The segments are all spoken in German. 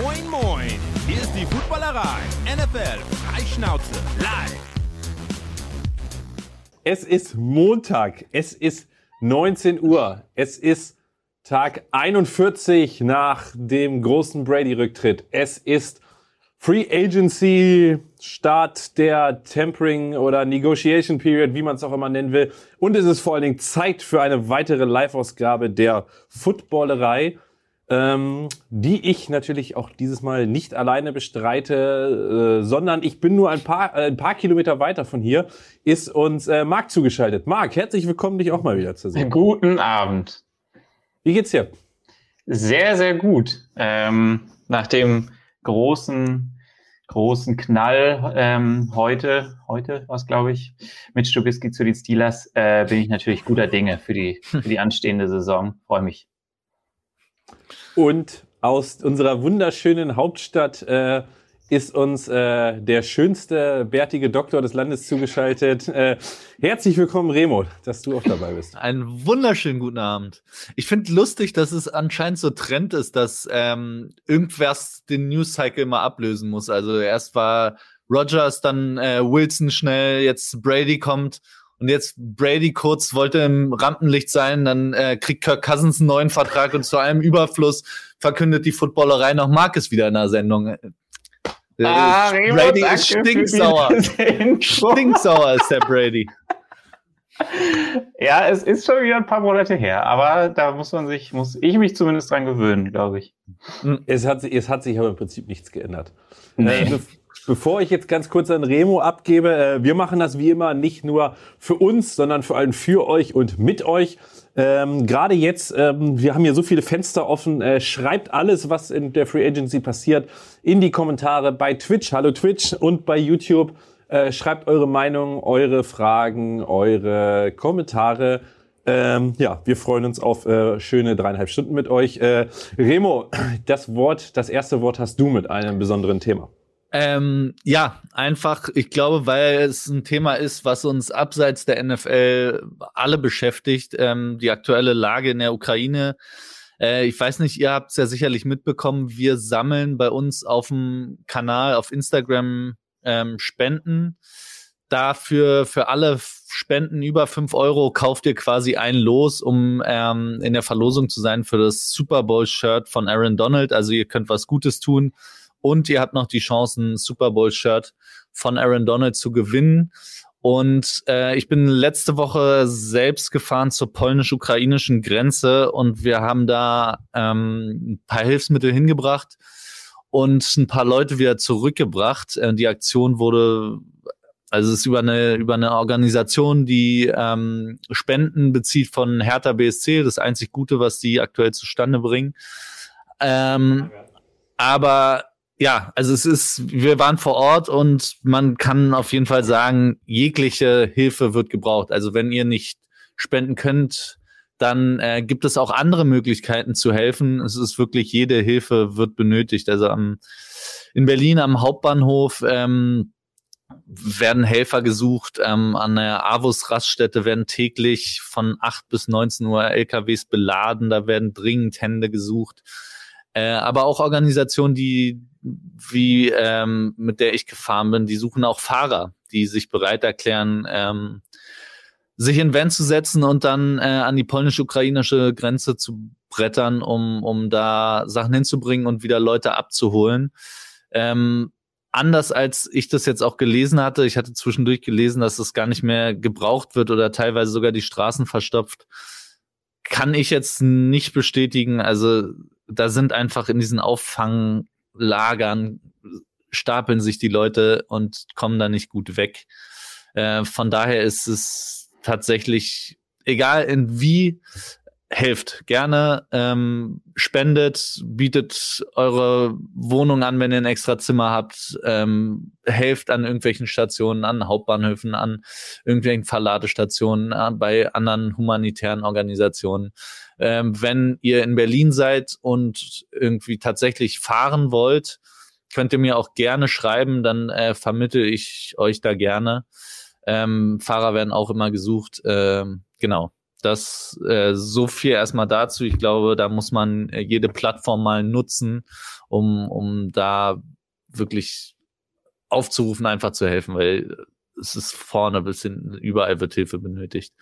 Moin, moin. Hier ist die Footballerei. NFL Freischnauze live. Es ist Montag. Es ist 19 Uhr. Es ist Tag 41 nach dem großen Brady-Rücktritt. Es ist Free Agency, Start der Tempering oder Negotiation Period, wie man es auch immer nennen will. Und es ist vor allen Dingen Zeit für eine weitere Live-Ausgabe der Footballerei, ähm, die ich natürlich auch dieses Mal nicht alleine bestreite, äh, sondern ich bin nur ein paar, äh, ein paar Kilometer weiter von hier, ist uns äh, Marc zugeschaltet. Marc, herzlich willkommen, dich auch mal wieder zu sehen. Guten Abend. Wie geht's dir? Sehr, sehr gut. Ähm, nach dem großen, großen Knall ähm, heute, heute was glaube ich, mit Stubisky zu den Steelers, äh, bin ich natürlich guter Dinge für die, für die anstehende Saison. Freue mich. Und aus unserer wunderschönen Hauptstadt äh, ist uns äh, der schönste bärtige Doktor des Landes zugeschaltet. Äh, herzlich willkommen, Remo, dass du auch dabei bist. Einen wunderschönen guten Abend. Ich finde lustig, dass es anscheinend so Trend ist, dass ähm, irgendwas den News Cycle mal ablösen muss. Also erst war Rogers, dann äh, Wilson schnell, jetzt Brady kommt und jetzt Brady kurz wollte im Rampenlicht sein, dann äh, kriegt Kirk Cousins einen neuen Vertrag und zu allem Überfluss verkündet die Footballerei noch Marcus wieder in der Sendung. Ah, Brady ist stinksauer. stinksauer ist der Brady. Ja, es ist schon wieder ein paar Monate her, aber da muss man sich, muss ich mich zumindest dran gewöhnen, glaube ich. Es hat, es hat sich aber im Prinzip nichts geändert. Nee. Äh, bevor ich jetzt ganz kurz an Remo abgebe, äh, wir machen das wie immer nicht nur für uns, sondern vor allem für euch und mit euch. Ähm, Gerade jetzt, ähm, wir haben hier so viele Fenster offen. Äh, schreibt alles, was in der Free Agency passiert, in die Kommentare bei Twitch, hallo Twitch und bei YouTube. Äh, schreibt eure Meinung, eure Fragen, eure Kommentare. Ähm, ja, wir freuen uns auf äh, schöne dreieinhalb Stunden mit euch. Äh, Remo, das Wort, das erste Wort hast du mit einem besonderen Thema. Ähm, ja, einfach, ich glaube, weil es ein Thema ist, was uns abseits der NFL alle beschäftigt, ähm, die aktuelle Lage in der Ukraine. Äh, ich weiß nicht, ihr habt es ja sicherlich mitbekommen, wir sammeln bei uns auf dem Kanal auf Instagram ähm, Spenden. Dafür für alle Spenden über fünf Euro kauft ihr quasi ein Los, um ähm, in der Verlosung zu sein für das Super Bowl-Shirt von Aaron Donald. Also ihr könnt was Gutes tun. Und ihr habt noch die Chance, ein Super Bowl-Shirt von Aaron Donald zu gewinnen. Und äh, ich bin letzte Woche selbst gefahren zur polnisch-ukrainischen Grenze und wir haben da ähm, ein paar Hilfsmittel hingebracht und ein paar Leute wieder zurückgebracht. Äh, die Aktion wurde, also es ist über eine, über eine Organisation, die ähm, Spenden bezieht von Hertha BSC, das einzig Gute, was die aktuell zustande bringen. Ähm, aber ja, also es ist, wir waren vor Ort und man kann auf jeden Fall sagen, jegliche Hilfe wird gebraucht. Also wenn ihr nicht spenden könnt, dann äh, gibt es auch andere Möglichkeiten zu helfen. Es ist wirklich, jede Hilfe wird benötigt. Also am, in Berlin am Hauptbahnhof ähm, werden Helfer gesucht. Ähm, an der Avus-Raststätte werden täglich von 8 bis 19 Uhr LKWs beladen. Da werden dringend Hände gesucht. Äh, aber auch Organisationen, die wie ähm, mit der ich gefahren bin, die suchen auch Fahrer, die sich bereit erklären, ähm, sich in Van zu setzen und dann äh, an die polnisch-ukrainische Grenze zu brettern, um, um da Sachen hinzubringen und wieder Leute abzuholen. Ähm, anders als ich das jetzt auch gelesen hatte, ich hatte zwischendurch gelesen, dass es gar nicht mehr gebraucht wird oder teilweise sogar die Straßen verstopft, kann ich jetzt nicht bestätigen. Also da sind einfach in diesen Auffanglagern stapeln sich die Leute und kommen da nicht gut weg. Äh, von daher ist es tatsächlich egal in wie helft gerne, ähm, spendet, bietet eure Wohnung an, wenn ihr ein extra Zimmer habt, ähm, helft an irgendwelchen Stationen, an Hauptbahnhöfen, an irgendwelchen Verladestationen, an, bei anderen humanitären Organisationen. Ähm, wenn ihr in Berlin seid und irgendwie tatsächlich fahren wollt, könnt ihr mir auch gerne schreiben, dann äh, vermittel ich euch da gerne. Ähm, Fahrer werden auch immer gesucht. Ähm, genau Das äh, so viel erstmal dazu. Ich glaube, da muss man äh, jede Plattform mal nutzen, um, um da wirklich aufzurufen, einfach zu helfen, weil es ist vorne bis hinten, überall wird Hilfe benötigt.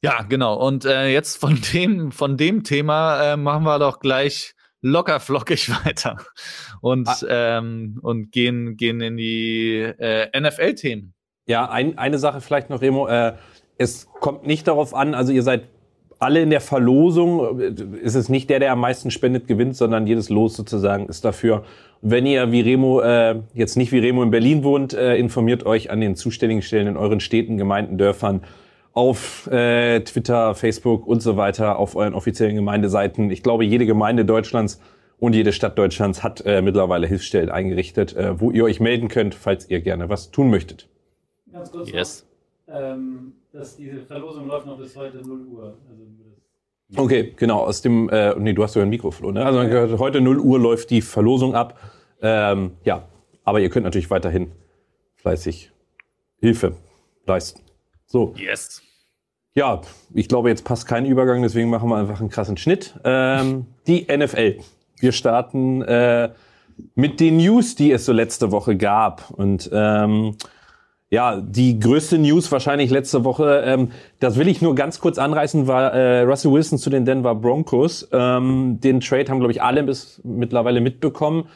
Ja, genau. Und äh, jetzt von dem, von dem Thema äh, machen wir doch gleich locker flockig weiter und, ah. ähm, und gehen, gehen in die äh, NFL-Themen. Ja, ein, eine Sache vielleicht noch, Remo. Äh, es kommt nicht darauf an, also ihr seid alle in der Verlosung. Ist es nicht der, der am meisten spendet, gewinnt, sondern jedes Los sozusagen ist dafür. Wenn ihr wie Remo äh, jetzt nicht wie Remo in Berlin wohnt, äh, informiert euch an den zuständigen Stellen in euren Städten, Gemeinden, Dörfern auf äh, Twitter, Facebook und so weiter, auf euren offiziellen Gemeindeseiten. Ich glaube, jede Gemeinde Deutschlands und jede Stadt Deutschlands hat äh, mittlerweile Hilfsstellen eingerichtet, äh, wo ihr euch melden könnt, falls ihr gerne was tun möchtet. Ganz kurz yes. ähm, dass diese Verlosung läuft noch bis heute 0 Uhr. Also okay, genau, aus dem, äh, nee, du hast ja ein Mikrofon, ne? Also heute 0 Uhr läuft die Verlosung ab. Ähm, ja, aber ihr könnt natürlich weiterhin fleißig Hilfe leisten. So. Yes. Ja, ich glaube, jetzt passt kein Übergang, deswegen machen wir einfach einen krassen Schnitt. Ähm, die NFL. Wir starten äh, mit den News, die es so letzte Woche gab. Und ähm, ja, die größte News wahrscheinlich letzte Woche, ähm, das will ich nur ganz kurz anreißen, war äh, Russell Wilson zu den Denver Broncos. Ähm, den Trade haben, glaube ich, alle bis mittlerweile mitbekommen.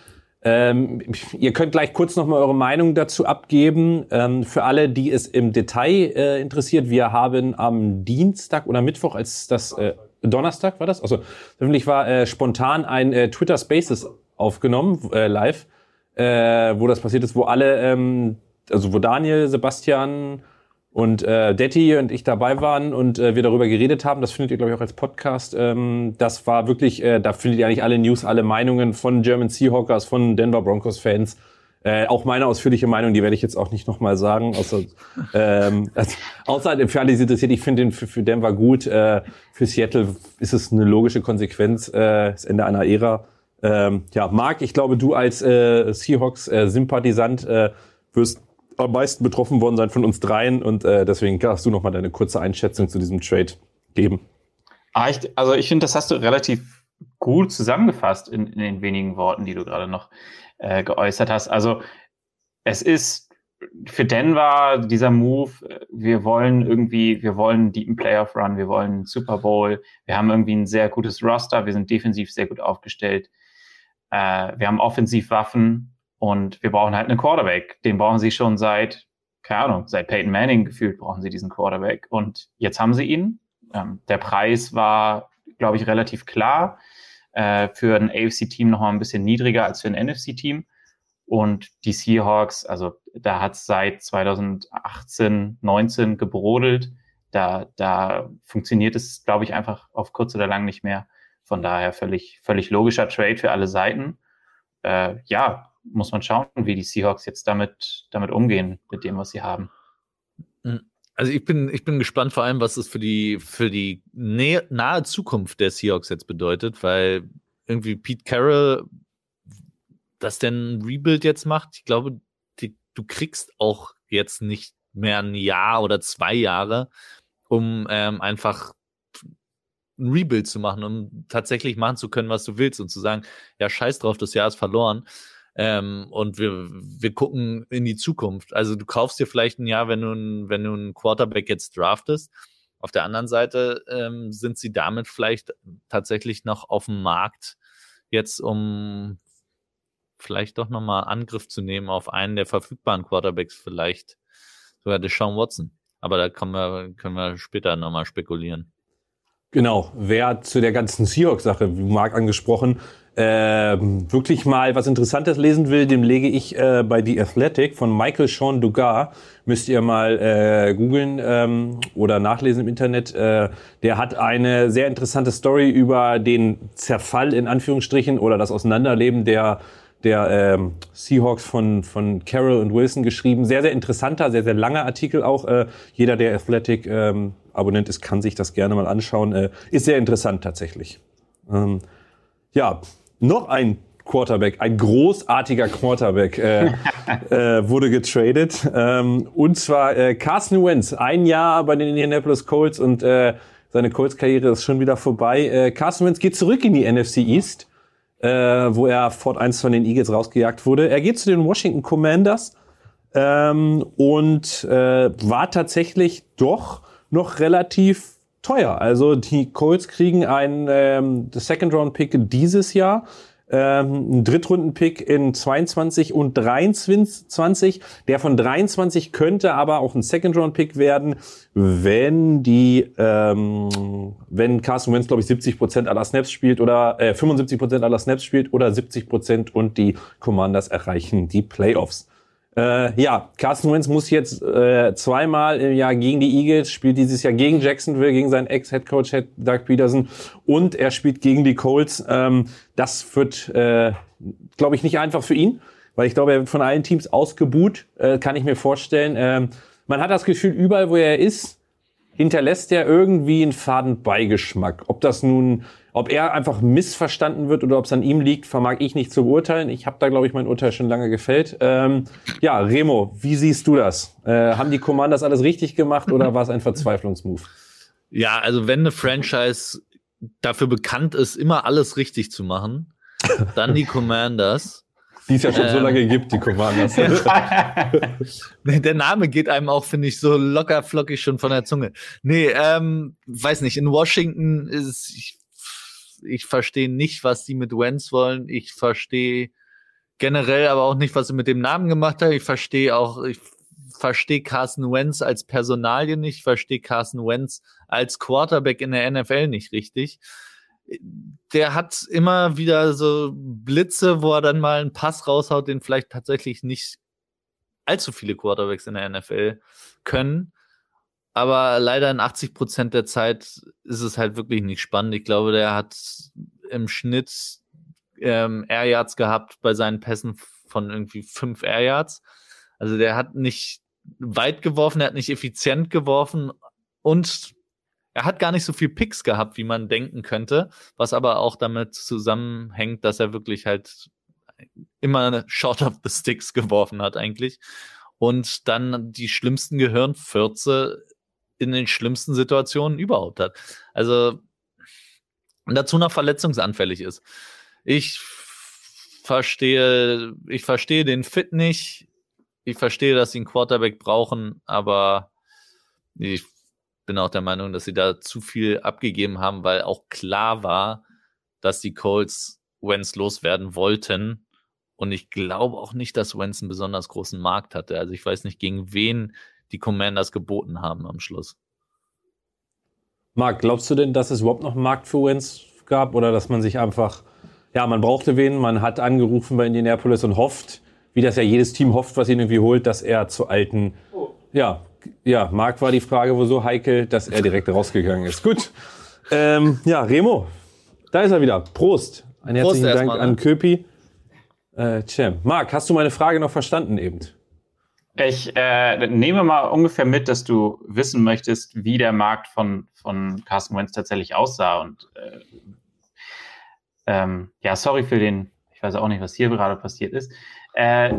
Ähm, ihr könnt gleich kurz nochmal eure Meinung dazu abgeben. Ähm, für alle, die es im Detail äh, interessiert, wir haben am Dienstag oder Mittwoch, als das äh, Donnerstag war das, also öffentlich war äh, spontan ein äh, Twitter Spaces aufgenommen äh, live, äh, wo das passiert ist, wo alle, ähm, also wo Daniel, Sebastian, und äh, Detti und ich dabei waren und äh, wir darüber geredet haben. Das findet ihr, glaube ich, auch als Podcast. Ähm, das war wirklich, äh, da findet ihr eigentlich alle News, alle Meinungen von German Seahawkers, von Denver Broncos-Fans. Äh, auch meine ausführliche Meinung, die werde ich jetzt auch nicht nochmal sagen. Außer, ähm, also, außer für alle, die es interessiert, ich finde den für, für Denver gut. Äh, für Seattle ist es eine logische Konsequenz, äh, das Ende einer Ära. Ähm, ja, Marc, ich glaube, du als äh, Seahawks-Sympathisant äh, wirst am meisten betroffen worden sein von uns dreien und äh, deswegen kannst du noch mal deine kurze Einschätzung zu diesem Trade geben. Ah, also ich finde, das hast du relativ gut zusammengefasst in, in den wenigen Worten, die du gerade noch äh, geäußert hast. Also es ist für Denver dieser Move, wir wollen irgendwie, wir wollen einen deepen Playoff Run, wir wollen einen Super Bowl, wir haben irgendwie ein sehr gutes Roster, wir sind defensiv sehr gut aufgestellt, äh, wir haben offensiv Waffen, und wir brauchen halt einen Quarterback. Den brauchen sie schon seit, keine Ahnung, seit Peyton Manning gefühlt brauchen sie diesen Quarterback. Und jetzt haben sie ihn. Ähm, der Preis war, glaube ich, relativ klar. Äh, für ein AFC-Team noch mal ein bisschen niedriger als für ein NFC-Team. Und die Seahawks, also da hat es seit 2018, 19 gebrodelt. Da, da funktioniert es, glaube ich, einfach auf kurz oder lang nicht mehr. Von daher völlig, völlig logischer Trade für alle Seiten. Äh, ja, muss man schauen, wie die Seahawks jetzt damit, damit umgehen, mit dem, was sie haben. Hm. Also ich bin, ich bin gespannt vor allem, was es für die, für die nahe Zukunft der Seahawks jetzt bedeutet, weil irgendwie Pete Carroll das denn ein Rebuild jetzt macht. Ich glaube, die, du kriegst auch jetzt nicht mehr ein Jahr oder zwei Jahre, um ähm, einfach ein Rebuild zu machen, um tatsächlich machen zu können, was du willst und zu sagen, ja, scheiß drauf, das Jahr ist verloren. Ähm, und wir, wir gucken in die Zukunft. Also du kaufst dir vielleicht ein Jahr, wenn du, ein, wenn du einen Quarterback jetzt draftest. Auf der anderen Seite ähm, sind sie damit vielleicht tatsächlich noch auf dem Markt jetzt, um vielleicht doch nochmal Angriff zu nehmen auf einen der verfügbaren Quarterbacks, vielleicht sogar Deshaun Watson. Aber da können wir, können wir später nochmal spekulieren. Genau, wer zu der ganzen Seahawks-Sache, wie Marc angesprochen, äh, wirklich mal was Interessantes lesen will, dem lege ich äh, bei The Athletic von Michael Sean Dugar, müsst ihr mal äh, googeln ähm, oder nachlesen im Internet. Äh, der hat eine sehr interessante Story über den Zerfall in Anführungsstrichen oder das Auseinanderleben der der ähm, Seahawks von, von Carroll und Wilson geschrieben. Sehr, sehr interessanter, sehr, sehr langer Artikel auch. Äh, jeder, der Athletic ähm, ist, kann sich das gerne mal anschauen. Äh, ist sehr interessant tatsächlich. Ähm, ja, noch ein Quarterback, ein großartiger Quarterback. Äh, äh, wurde getradet. Ähm, und zwar äh, Carson Wentz, ein Jahr bei den Indianapolis Colts und äh, seine Colts-Karriere ist schon wieder vorbei. Äh, Carson Wentz geht zurück in die NFC East, äh, wo er Fort 1 von den Eagles rausgejagt wurde. Er geht zu den Washington Commanders ähm, und äh, war tatsächlich doch noch relativ teuer. Also die Colts kriegen einen ähm, Second-Round-Pick dieses Jahr ähm, ein Drittrunden-Pick in 22 und 23. Der von 23 könnte aber auch ein Second-Round-Pick werden, wenn die, ähm, wenn Carson Wentz, glaube ich, 70 Prozent aller Snaps spielt oder äh, 75 Prozent aller Snaps spielt oder 70 Prozent und die Commanders erreichen die Playoffs. Äh, ja, Carson Wentz muss jetzt äh, zweimal im Jahr gegen die Eagles, spielt dieses Jahr gegen Jacksonville, gegen seinen Ex-Headcoach Doug Peterson und er spielt gegen die Colts. Ähm, das wird, äh, glaube ich, nicht einfach für ihn, weil ich glaube, er wird von allen Teams ausgebuht, äh, kann ich mir vorstellen. Ähm, man hat das Gefühl, überall, wo er ist, hinterlässt er irgendwie einen faden Beigeschmack. Ob das nun ob er einfach missverstanden wird oder ob es an ihm liegt, vermag ich nicht zu beurteilen. Ich habe da, glaube ich, mein Urteil schon lange gefällt. Ähm, ja, Remo, wie siehst du das? Äh, haben die Commanders alles richtig gemacht oder war es ein Verzweiflungsmove? Ja, also wenn eine Franchise dafür bekannt ist, immer alles richtig zu machen, dann die Commanders. Die es ja schon ähm, so lange gibt, die Commanders. der Name geht einem auch, finde ich, so locker flockig schon von der Zunge. Nee, ähm, weiß nicht, in Washington ist, ich ich verstehe nicht, was die mit Wenz wollen. Ich verstehe generell aber auch nicht, was sie mit dem Namen gemacht haben. Ich verstehe auch, ich verstehe Carson Wentz als Personalie nicht, ich verstehe Carson Wentz als Quarterback in der NFL nicht richtig. Der hat immer wieder so Blitze, wo er dann mal einen Pass raushaut, den vielleicht tatsächlich nicht allzu viele Quarterbacks in der NFL können aber leider in 80 Prozent der Zeit ist es halt wirklich nicht spannend. Ich glaube, der hat im Schnitt ähm, Air Yards gehabt bei seinen Pässen von irgendwie fünf Air Yards. Also der hat nicht weit geworfen, er hat nicht effizient geworfen und er hat gar nicht so viel Picks gehabt, wie man denken könnte, was aber auch damit zusammenhängt, dass er wirklich halt immer Short of the Sticks geworfen hat eigentlich und dann die schlimmsten Gehirnfürze in den schlimmsten Situationen überhaupt hat. Also dazu noch verletzungsanfällig ist. Ich verstehe, ich verstehe den Fit nicht. Ich verstehe, dass sie einen Quarterback brauchen, aber ich bin auch der Meinung, dass sie da zu viel abgegeben haben, weil auch klar war, dass die Colts Wentz loswerden wollten. Und ich glaube auch nicht, dass Wentz einen besonders großen Markt hatte. Also ich weiß nicht, gegen wen die Commanders geboten haben am Schluss. Marc, glaubst du denn, dass es überhaupt noch einen Markt für Wentz gab oder dass man sich einfach, ja, man brauchte wen, man hat angerufen bei Indianapolis und hofft, wie das ja jedes Team hofft, was ihn irgendwie holt, dass er zu alten, oh. ja, ja, Marc war die Frage wo so heikel, dass er direkt rausgegangen ist. Gut. Ähm, ja, Remo, da ist er wieder. Prost. Ein herzlichen Prost Dank mal, ne? an Köpi. Äh, Cem. Marc, hast du meine Frage noch verstanden eben? Ich äh, nehme mal ungefähr mit, dass du wissen möchtest, wie der Markt von, von Carsten Wentz tatsächlich aussah. Und äh, ähm, ja, sorry für den, ich weiß auch nicht, was hier gerade passiert ist. Äh,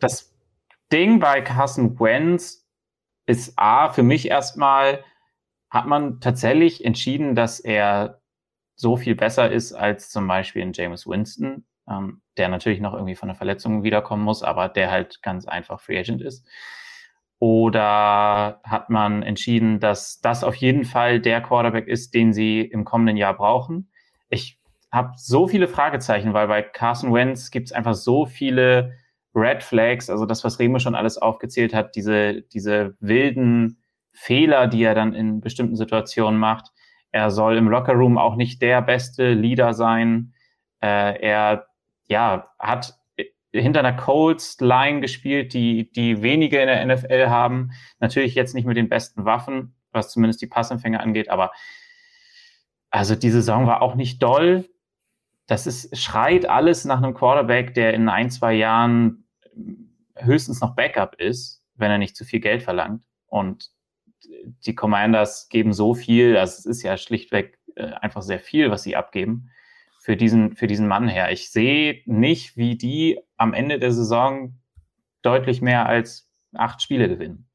das Ding bei Carsten Wentz ist A, für mich erstmal, hat man tatsächlich entschieden, dass er so viel besser ist als zum Beispiel in James Winston ähm, der natürlich noch irgendwie von der Verletzung wiederkommen muss, aber der halt ganz einfach Free Agent ist? Oder hat man entschieden, dass das auf jeden Fall der Quarterback ist, den sie im kommenden Jahr brauchen? Ich habe so viele Fragezeichen, weil bei Carson Wentz gibt es einfach so viele Red Flags, also das, was Remo schon alles aufgezählt hat, diese, diese wilden Fehler, die er dann in bestimmten Situationen macht. Er soll im Lockerroom auch nicht der beste Leader sein. Äh, er ja, hat hinter einer Colts Line gespielt, die, die wenige in der NFL haben. Natürlich jetzt nicht mit den besten Waffen, was zumindest die Passempfänger angeht, aber also die Saison war auch nicht doll. Das ist, schreit alles nach einem Quarterback, der in ein, zwei Jahren höchstens noch Backup ist, wenn er nicht zu viel Geld verlangt. Und die Commanders geben so viel, also es ist ja schlichtweg äh, einfach sehr viel, was sie abgeben für diesen, für diesen Mann her. Ich sehe nicht, wie die am Ende der Saison deutlich mehr als acht Spiele gewinnen.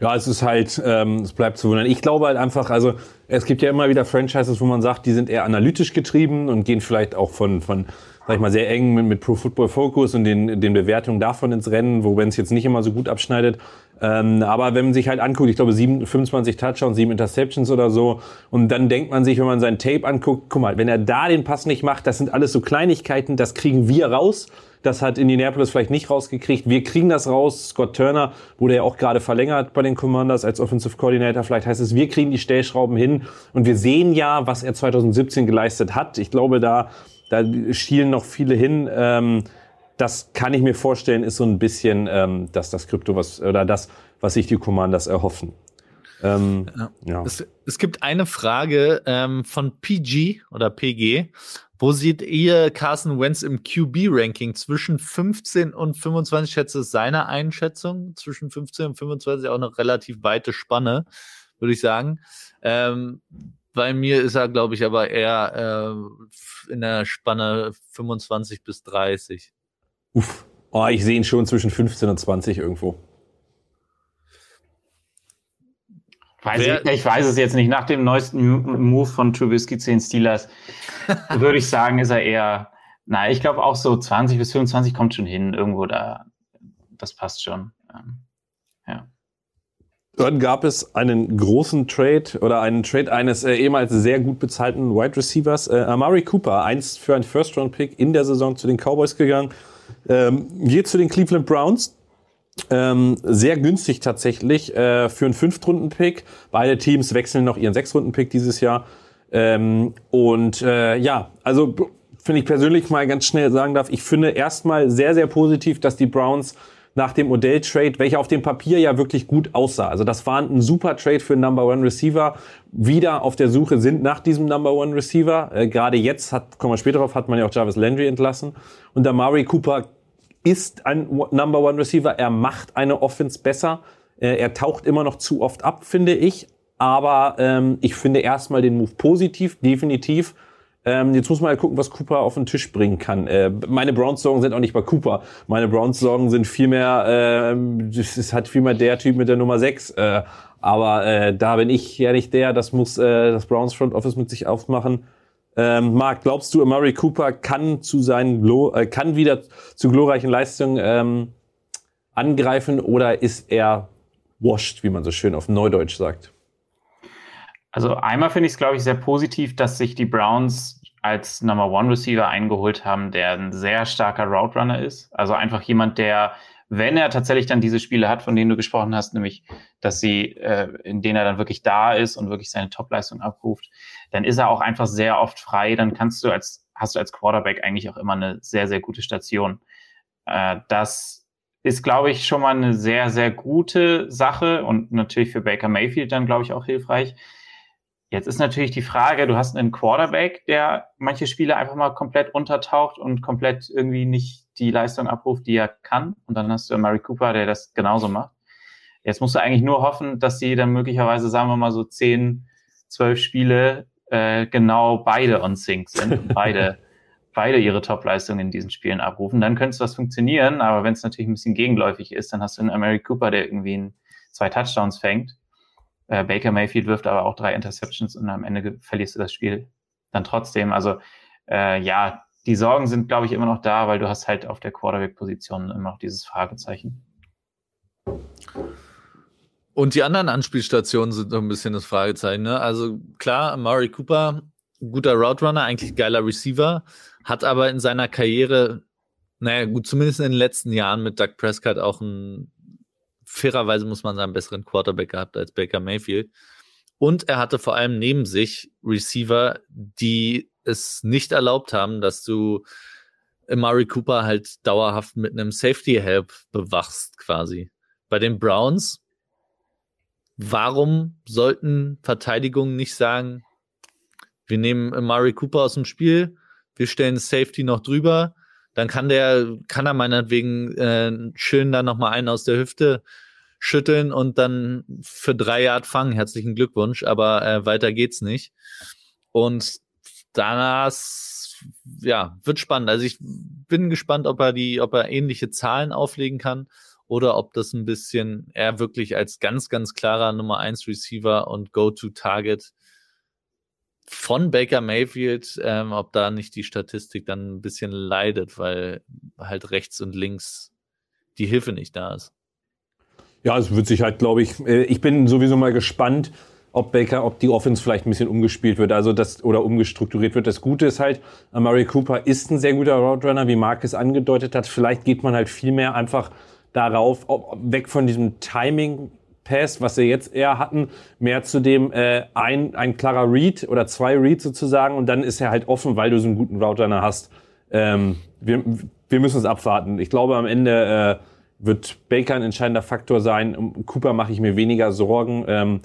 Ja, es ist halt, ähm, es bleibt zu wundern. Ich glaube halt einfach, also es gibt ja immer wieder Franchises, wo man sagt, die sind eher analytisch getrieben und gehen vielleicht auch von, von sag ich mal, sehr eng mit, mit Pro Football Focus und den, den Bewertungen davon ins Rennen, wo wenn es jetzt nicht immer so gut abschneidet. Ähm, aber wenn man sich halt anguckt, ich glaube, 7, 25 Touchdowns, 7 Interceptions oder so, und dann denkt man sich, wenn man sein Tape anguckt, guck mal, wenn er da den Pass nicht macht, das sind alles so Kleinigkeiten, das kriegen wir raus. Das hat Indianapolis vielleicht nicht rausgekriegt. Wir kriegen das raus. Scott Turner wurde ja auch gerade verlängert bei den Commanders als Offensive Coordinator. Vielleicht heißt es, wir kriegen die Stellschrauben hin. Und wir sehen ja, was er 2017 geleistet hat. Ich glaube, da, da schielen noch viele hin. Ähm, das kann ich mir vorstellen, ist so ein bisschen, ähm, dass das Krypto was, oder das, was sich die Commanders erhoffen. Ähm, ja. Es, es, gibt eine Frage ähm, von PG oder PG. Wo seht ihr Carson Wentz im QB-Ranking zwischen 15 und 25? Ich schätze, ist seine Einschätzung. Zwischen 15 und 25 auch eine relativ weite Spanne, würde ich sagen. Ähm, bei mir ist er, glaube ich, aber eher äh, in der Spanne 25 bis 30. Uff. Oh, ich sehe ihn schon zwischen 15 und 20 irgendwo. Weiß ich, ich, weiß es jetzt nicht. Nach dem neuesten Move von Trubisky zu den Steelers würde ich sagen, ist er eher, na, ich glaube auch so 20 bis 25 kommt schon hin, irgendwo da. Das passt schon. Ja. Dann gab es einen großen Trade oder einen Trade eines äh, ehemals sehr gut bezahlten Wide Receivers, äh, Amari Cooper, eins für einen First-Round-Pick in der Saison zu den Cowboys gegangen, ähm, geht zu den Cleveland Browns ähm, sehr günstig tatsächlich äh, für einen Fünftrunden-Pick. Beide Teams wechseln noch ihren Sechstrunden-Pick dieses Jahr. Ähm, und äh, ja, also finde ich persönlich mal ganz schnell sagen darf, ich finde erstmal sehr, sehr positiv, dass die Browns nach dem Odell-Trade, welcher auf dem Papier ja wirklich gut aussah. Also das war ein super Trade für einen Number One Receiver. Wieder auf der Suche sind nach diesem Number One Receiver. Äh, Gerade jetzt hat, kommen wir später drauf, hat man ja auch Jarvis Landry entlassen. Und der Murray Cooper ist ein Number One Receiver. Er macht eine Offense besser. Äh, er taucht immer noch zu oft ab, finde ich. Aber ähm, ich finde erstmal den Move positiv, definitiv. Ähm, jetzt muss man halt gucken, was Cooper auf den Tisch bringen kann. Äh, meine Browns-Sorgen sind auch nicht bei Cooper. Meine Browns-Sorgen sind vielmehr, äh, hat vielmehr der Typ mit der Nummer 6. Äh, aber äh, da bin ich ja nicht der. Das muss äh, das Browns Front Office mit sich aufmachen. Ähm, Marc, glaubst du, Murray Cooper kann zu seinen Glo äh, kann wieder zu glorreichen Leistungen ähm, angreifen oder ist er washed, wie man so schön auf Neudeutsch sagt? Also einmal finde ich es, glaube ich, sehr positiv, dass sich die Browns als Number One Receiver eingeholt haben, der ein sehr starker Route Runner ist. Also einfach jemand, der wenn er tatsächlich dann diese Spiele hat, von denen du gesprochen hast, nämlich, dass sie, äh, in denen er dann wirklich da ist und wirklich seine Topleistung abruft, dann ist er auch einfach sehr oft frei. Dann kannst du als, hast du als Quarterback eigentlich auch immer eine sehr, sehr gute Station. Äh, das ist, glaube ich, schon mal eine sehr, sehr gute Sache und natürlich für Baker Mayfield dann, glaube ich, auch hilfreich. Jetzt ist natürlich die Frage, du hast einen Quarterback, der manche Spiele einfach mal komplett untertaucht und komplett irgendwie nicht die Leistung abruft, die er kann. Und dann hast du Mary Cooper, der das genauso macht. Jetzt musst du eigentlich nur hoffen, dass sie dann möglicherweise, sagen wir mal, so zehn, zwölf Spiele äh, genau beide on sync sind und beide, beide ihre Top-Leistung in diesen Spielen abrufen. Dann könnte es was funktionieren, aber wenn es natürlich ein bisschen gegenläufig ist, dann hast du einen Mary Cooper, der irgendwie ein, zwei Touchdowns fängt äh, Baker Mayfield wirft aber auch drei Interceptions und am Ende verlierst du das Spiel dann trotzdem. Also äh, ja, die Sorgen sind, glaube ich, immer noch da, weil du hast halt auf der Quarterback-Position immer noch dieses Fragezeichen. Und die anderen Anspielstationen sind noch ein bisschen das Fragezeichen. Ne? Also klar, Murray Cooper, guter Route Runner, eigentlich geiler Receiver, hat aber in seiner Karriere, naja, gut, zumindest in den letzten Jahren mit Doug Prescott auch ein fairerweise muss man sagen, besseren Quarterback gehabt als Baker Mayfield. Und er hatte vor allem neben sich Receiver, die es nicht erlaubt haben, dass du Murray Cooper halt dauerhaft mit einem Safety Help bewachst, quasi. Bei den Browns, warum sollten Verteidigungen nicht sagen, wir nehmen Murray Cooper aus dem Spiel, wir stellen Safety noch drüber, dann kann der, kann er meinetwegen äh, schön dann nochmal einen aus der Hüfte schütteln und dann für drei Yard fangen. Herzlichen Glückwunsch, aber äh, weiter geht's nicht. Und danach, ja, wird spannend. Also ich bin gespannt, ob er die, ob er ähnliche Zahlen auflegen kann oder ob das ein bisschen er wirklich als ganz, ganz klarer Nummer 1 Receiver und Go-to-Target von Baker Mayfield, ähm, ob da nicht die Statistik dann ein bisschen leidet, weil halt rechts und links die Hilfe nicht da ist. Ja, es wird sich halt, glaube ich, äh, ich bin sowieso mal gespannt, ob Baker, ob die Offense vielleicht ein bisschen umgespielt wird, also das oder umgestrukturiert wird. Das Gute ist halt, Amari Cooper ist ein sehr guter Route Runner, wie Marcus angedeutet hat. Vielleicht geht man halt viel mehr einfach darauf, weg von diesem Timing Pass, was wir jetzt eher hatten, mehr zu dem äh, ein, ein klarer Read oder zwei Reads sozusagen und dann ist er halt offen, weil du so einen guten Router hast. Ähm, wir, wir müssen es abwarten. Ich glaube, am Ende äh, wird Baker ein entscheidender Faktor sein. Um Cooper mache ich mir weniger Sorgen. Ähm,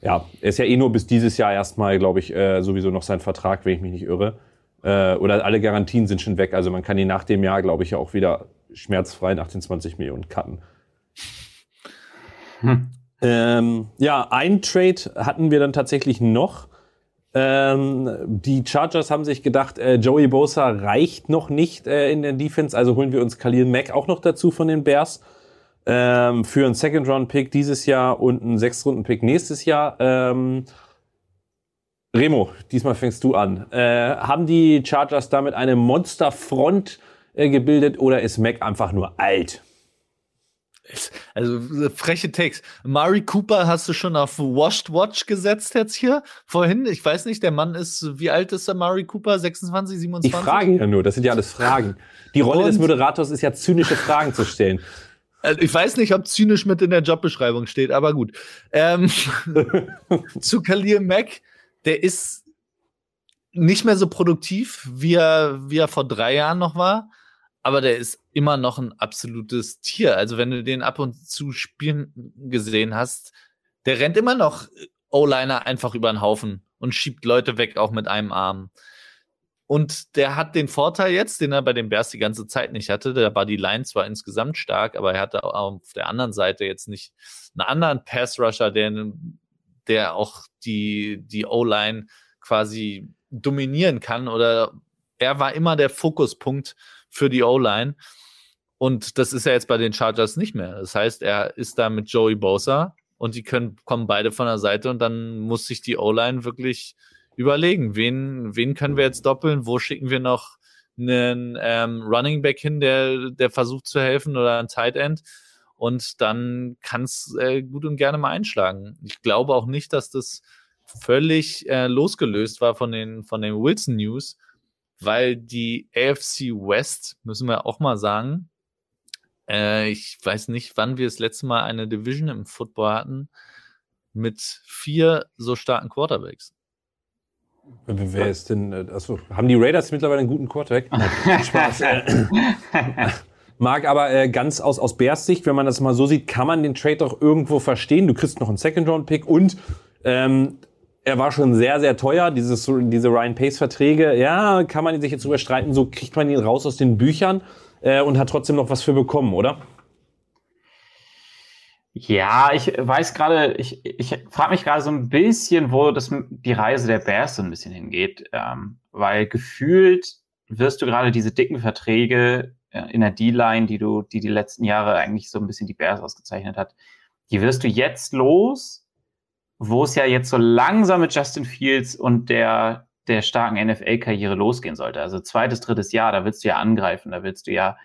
ja, er ist ja eh nur bis dieses Jahr erstmal, glaube ich, äh, sowieso noch sein Vertrag, wenn ich mich nicht irre. Äh, oder alle Garantien sind schon weg. Also man kann ihn nach dem Jahr, glaube ich, auch wieder schmerzfrei nach den 20 Millionen cutten. Hm. Ähm, ja, ein Trade hatten wir dann tatsächlich noch. Ähm, die Chargers haben sich gedacht, äh, Joey Bosa reicht noch nicht äh, in der Defense, also holen wir uns Khalil Mack auch noch dazu von den Bears ähm, für einen Second-Round-Pick dieses Jahr und einen Sechs-Runden-Pick nächstes Jahr. Ähm, Remo, diesmal fängst du an. Äh, haben die Chargers damit eine Monsterfront äh, gebildet oder ist Mac einfach nur alt? Also freche Text. Mari Cooper hast du schon auf Washed Watch gesetzt jetzt hier vorhin. Ich weiß nicht, der Mann ist, wie alt ist der Mari Cooper? 26, 27? Ich frage ja nur, das sind ja alles Fragen. Die Rolle Und? des Moderators ist ja zynische Fragen zu stellen. Also ich weiß nicht, ob zynisch mit in der Jobbeschreibung steht, aber gut. Ähm, zu Khalil Mack, der ist nicht mehr so produktiv, wie er, wie er vor drei Jahren noch war aber der ist immer noch ein absolutes Tier. Also wenn du den ab und zu spielen gesehen hast, der rennt immer noch O-Liner einfach über den Haufen und schiebt Leute weg, auch mit einem Arm. Und der hat den Vorteil jetzt, den er bei den Bears die ganze Zeit nicht hatte. Da war die Line zwar insgesamt stark, aber er hatte auf der anderen Seite jetzt nicht einen anderen Pass-Rusher, der, der auch die, die O-Line quasi dominieren kann. Oder er war immer der Fokuspunkt für die O-Line. Und das ist ja jetzt bei den Chargers nicht mehr. Das heißt, er ist da mit Joey Bosa und die können, kommen beide von der Seite und dann muss sich die O-Line wirklich überlegen, wen, wen können wir jetzt doppeln, wo schicken wir noch einen ähm, Running Back hin, der, der versucht zu helfen oder ein Tight End. Und dann kann es äh, gut und gerne mal einschlagen. Ich glaube auch nicht, dass das völlig äh, losgelöst war von den, von den Wilson News, weil die AFC West, müssen wir auch mal sagen, äh, ich weiß nicht, wann wir das letzte Mal eine Division im Football hatten mit vier so starken Quarterbacks. Wer ist denn, also haben die Raiders mittlerweile einen guten Quarterback? Spaß. Äh, Marc, aber äh, ganz aus, aus Bears Sicht, wenn man das mal so sieht, kann man den Trade doch irgendwo verstehen. Du kriegst noch einen Second-Round-Pick und ähm, er war schon sehr, sehr teuer, dieses, diese Ryan Pace-Verträge. Ja, kann man sich jetzt überstreiten, so kriegt man ihn raus aus den Büchern äh, und hat trotzdem noch was für bekommen, oder? Ja, ich weiß gerade, ich, ich frage mich gerade so ein bisschen, wo das, die Reise der Bears so ein bisschen hingeht, ähm, weil gefühlt wirst du gerade diese dicken Verträge äh, in der D-Line, die du, die die letzten Jahre eigentlich so ein bisschen die Bears ausgezeichnet hat, die wirst du jetzt los wo es ja jetzt so langsam mit Justin Fields und der, der starken NFL-Karriere losgehen sollte. Also zweites, drittes Jahr, da willst du ja angreifen, da willst du ja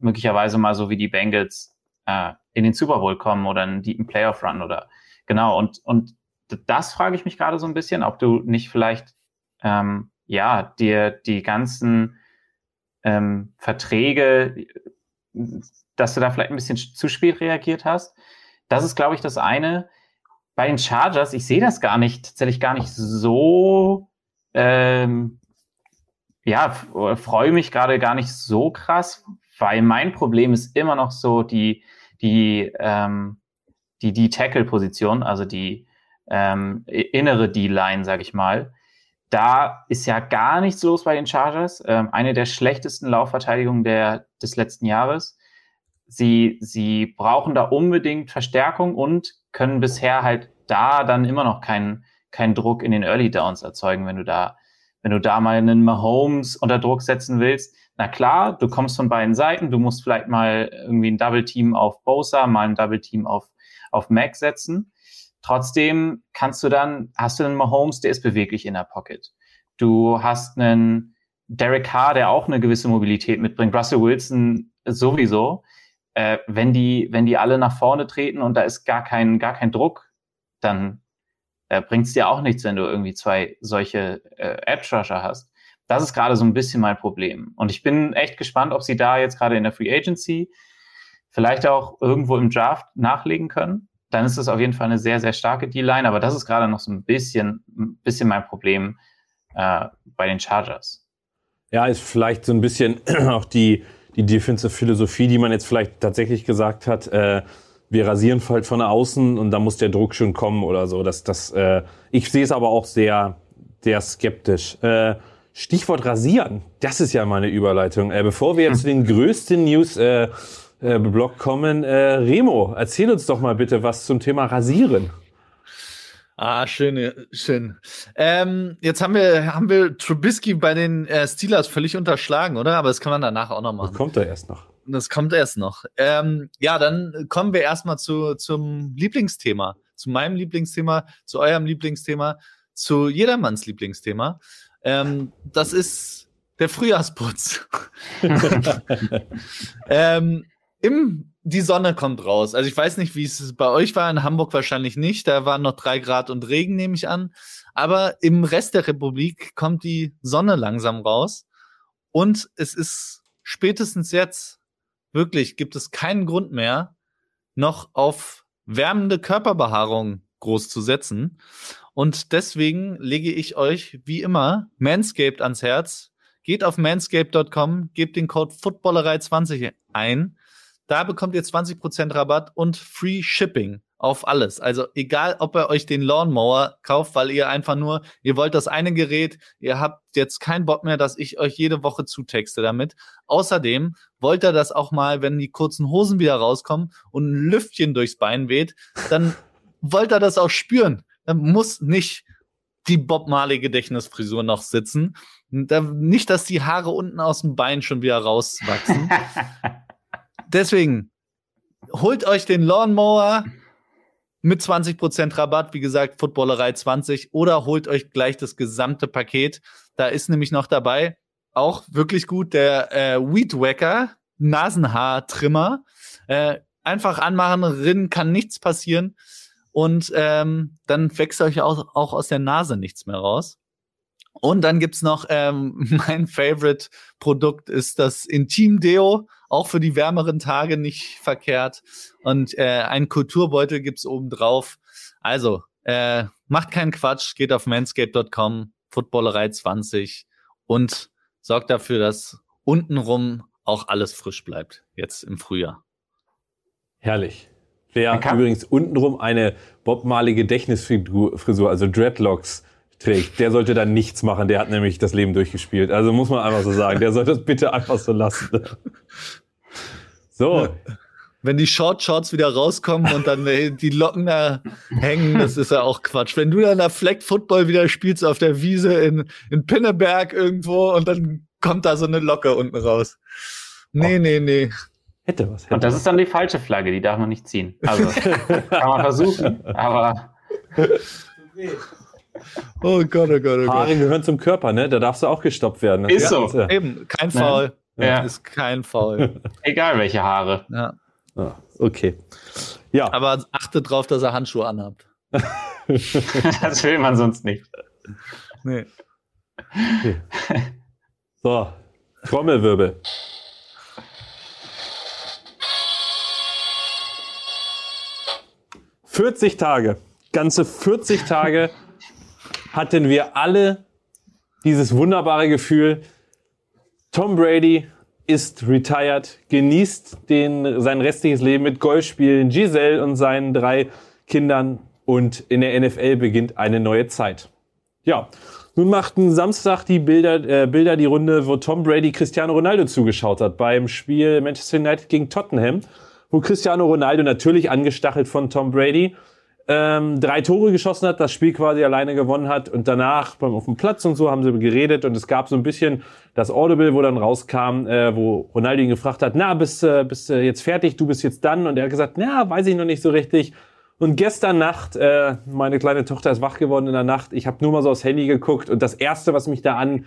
möglicherweise mal so wie die Bengals äh, in den Super Bowl kommen oder einen deepen Playoff Run oder genau. Und, und das frage ich mich gerade so ein bisschen, ob du nicht vielleicht ähm, ja dir die ganzen ähm, Verträge, dass du da vielleicht ein bisschen zu spät reagiert hast. Das ist, glaube ich, das eine bei den Chargers, ich sehe das gar nicht, tatsächlich gar nicht so, ähm, ja, freue mich gerade gar nicht so krass, weil mein Problem ist immer noch so die, die, ähm, die, die Tackle-Position, also die ähm, innere D-Line, sag ich mal. Da ist ja gar nichts los bei den Chargers. Ähm, eine der schlechtesten Laufverteidigungen der, des letzten Jahres. Sie, sie brauchen da unbedingt Verstärkung und können bisher halt da dann immer noch keinen keinen Druck in den Early Downs erzeugen, wenn du da wenn du da mal einen Mahomes unter Druck setzen willst, na klar, du kommst von beiden Seiten, du musst vielleicht mal irgendwie ein Double Team auf Bosa, mal ein Double Team auf, auf Mac setzen. Trotzdem kannst du dann, hast du einen Mahomes, der ist beweglich in der Pocket. Du hast einen Derek Carr, der auch eine gewisse Mobilität mitbringt. Russell Wilson sowieso. Äh, wenn die, wenn die alle nach vorne treten und da ist gar kein, gar kein Druck, dann äh, bringt es dir auch nichts, wenn du irgendwie zwei solche äh, Edge-Rusher hast. Das ist gerade so ein bisschen mein Problem. Und ich bin echt gespannt, ob sie da jetzt gerade in der Free Agency vielleicht auch irgendwo im Draft nachlegen können. Dann ist es auf jeden Fall eine sehr, sehr starke D-Line, aber das ist gerade noch so ein bisschen, ein bisschen mein Problem äh, bei den Chargers. Ja, ist vielleicht so ein bisschen auch die, die Defensive Philosophie, die man jetzt vielleicht tatsächlich gesagt hat. Äh, wir rasieren halt von außen und da muss der Druck schon kommen oder so. Das, das, äh, ich sehe es aber auch sehr, sehr skeptisch. Äh, Stichwort rasieren, das ist ja meine Überleitung. Äh, bevor wir jetzt zu den größten News äh, äh, Blog kommen, äh, Remo, erzähl uns doch mal bitte was zum Thema Rasieren. Ah, schön, schön. Ähm, jetzt haben wir, haben wir Trubisky bei den äh, Steelers völlig unterschlagen, oder? Aber das kann man danach auch noch machen. Das kommt da erst noch. Das kommt erst noch. Ähm, ja, dann kommen wir erstmal zu, zum Lieblingsthema. Zu meinem Lieblingsthema, zu eurem Lieblingsthema, zu jedermanns Lieblingsthema. Ähm, das ist der Frühjahrsputz. ähm, Im die Sonne kommt raus. Also ich weiß nicht, wie es bei euch war, in Hamburg wahrscheinlich nicht. Da waren noch drei Grad und Regen, nehme ich an. Aber im Rest der Republik kommt die Sonne langsam raus. Und es ist spätestens jetzt wirklich, gibt es keinen Grund mehr, noch auf wärmende Körperbehaarung groß zu setzen. Und deswegen lege ich euch wie immer Manscaped ans Herz. Geht auf manscaped.com, gebt den Code Footballerei20 ein da bekommt ihr 20% Rabatt und Free Shipping auf alles. Also egal, ob ihr euch den Lawnmower kauft, weil ihr einfach nur, ihr wollt das eine Gerät, ihr habt jetzt keinen Bock mehr, dass ich euch jede Woche zutexte damit. Außerdem wollt ihr das auch mal, wenn die kurzen Hosen wieder rauskommen und ein Lüftchen durchs Bein weht, dann wollt ihr das auch spüren. Dann muss nicht die Bob Marley Gedächtnisfrisur noch sitzen. nicht, dass die Haare unten aus dem Bein schon wieder rauswachsen. deswegen holt euch den Lawnmower mit 20% Rabatt, wie gesagt, Footballerei 20 oder holt euch gleich das gesamte Paket. Da ist nämlich noch dabei auch wirklich gut der äh, Weed Wacker Nasenhaartrimmer. Äh, einfach anmachen, rinnen kann nichts passieren und ähm, dann wächst euch auch, auch aus der Nase nichts mehr raus. Und dann gibt's noch ähm, mein Favorite Produkt ist das Intim Deo, auch für die wärmeren Tage nicht verkehrt. Und äh, ein Kulturbeutel gibt's oben drauf. Also äh, macht keinen Quatsch, geht auf manscape.com, Footballerei 20 und sorgt dafür, dass untenrum auch alles frisch bleibt jetzt im Frühjahr. Herrlich. Wer übrigens untenrum eine Bob Marley Gedächtnisfrisur, also Dreadlocks, trägt, der sollte dann nichts machen. Der hat nämlich das Leben durchgespielt. Also muss man einfach so sagen. Der sollte das bitte einfach so lassen. So. Wenn die Short Shorts wieder rauskommen und dann die Locken da hängen, das ist ja auch Quatsch. Wenn du dann da Fleck Football wieder spielst auf der Wiese in, in Pinneberg irgendwo und dann kommt da so eine Locke unten raus. Nee, oh. nee, nee. Hätte was. Hätte und das was. ist dann die falsche Flagge, die darf man nicht ziehen. Also kann man versuchen, aber. Oh Gott, oh Gott, oh Gott. Haare gehören zum Körper, ne? Da darfst du auch gestoppt werden. Das ist so. Ja. Eben, kein Foul. Ja. Ist kein Foul. Egal welche Haare. Ja. Ah, okay. Ja. Aber achte drauf, dass er Handschuhe anhabt. das will man sonst nicht. Nee. Okay. So, Trommelwirbel. Vierzig Tage, ganze 40 Tage hatten wir alle dieses wunderbare Gefühl, Tom Brady ist retired, genießt den, sein restliches Leben mit Golfspielen, Giselle und seinen drei Kindern und in der NFL beginnt eine neue Zeit. Ja, nun machten Samstag die Bilder, äh, Bilder die Runde, wo Tom Brady Cristiano Ronaldo zugeschaut hat beim Spiel Manchester United gegen Tottenham, wo Cristiano Ronaldo natürlich angestachelt von Tom Brady ähm, drei Tore geschossen hat, das Spiel quasi alleine gewonnen hat und danach beim auf dem Platz und so haben sie geredet und es gab so ein bisschen das Audible, wo dann rauskam, äh, wo Ronaldo ihn gefragt hat, na, bist, äh, bist äh, jetzt fertig, du bist jetzt dann und er hat gesagt, na, weiß ich noch nicht so richtig. Und gestern Nacht, äh, meine kleine Tochter ist wach geworden in der Nacht, ich habe nur mal so aufs Handy geguckt und das erste, was mich da an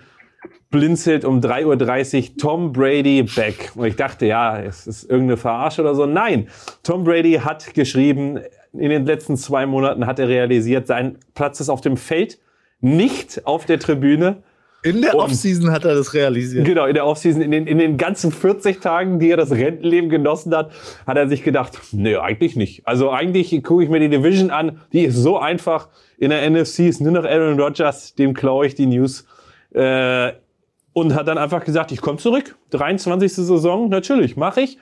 blinzelt um 3.30 Uhr Tom Brady back. Und ich dachte, ja, es ist irgendeine Verarsche oder so. Nein, Tom Brady hat geschrieben, in den letzten zwei Monaten hat er realisiert, sein Platz ist auf dem Feld, nicht auf der Tribüne. In der Offseason hat er das realisiert. Genau, in der Offseason, in den, in den ganzen 40 Tagen, die er das Rentenleben genossen hat, hat er sich gedacht, nee, eigentlich nicht. Also eigentlich gucke ich mir die Division an, die ist so einfach. In der NFC ist nur noch Aaron Rodgers, dem klaue ich die News. Äh, und hat dann einfach gesagt, ich komme zurück. 23. Saison, natürlich, mache ich.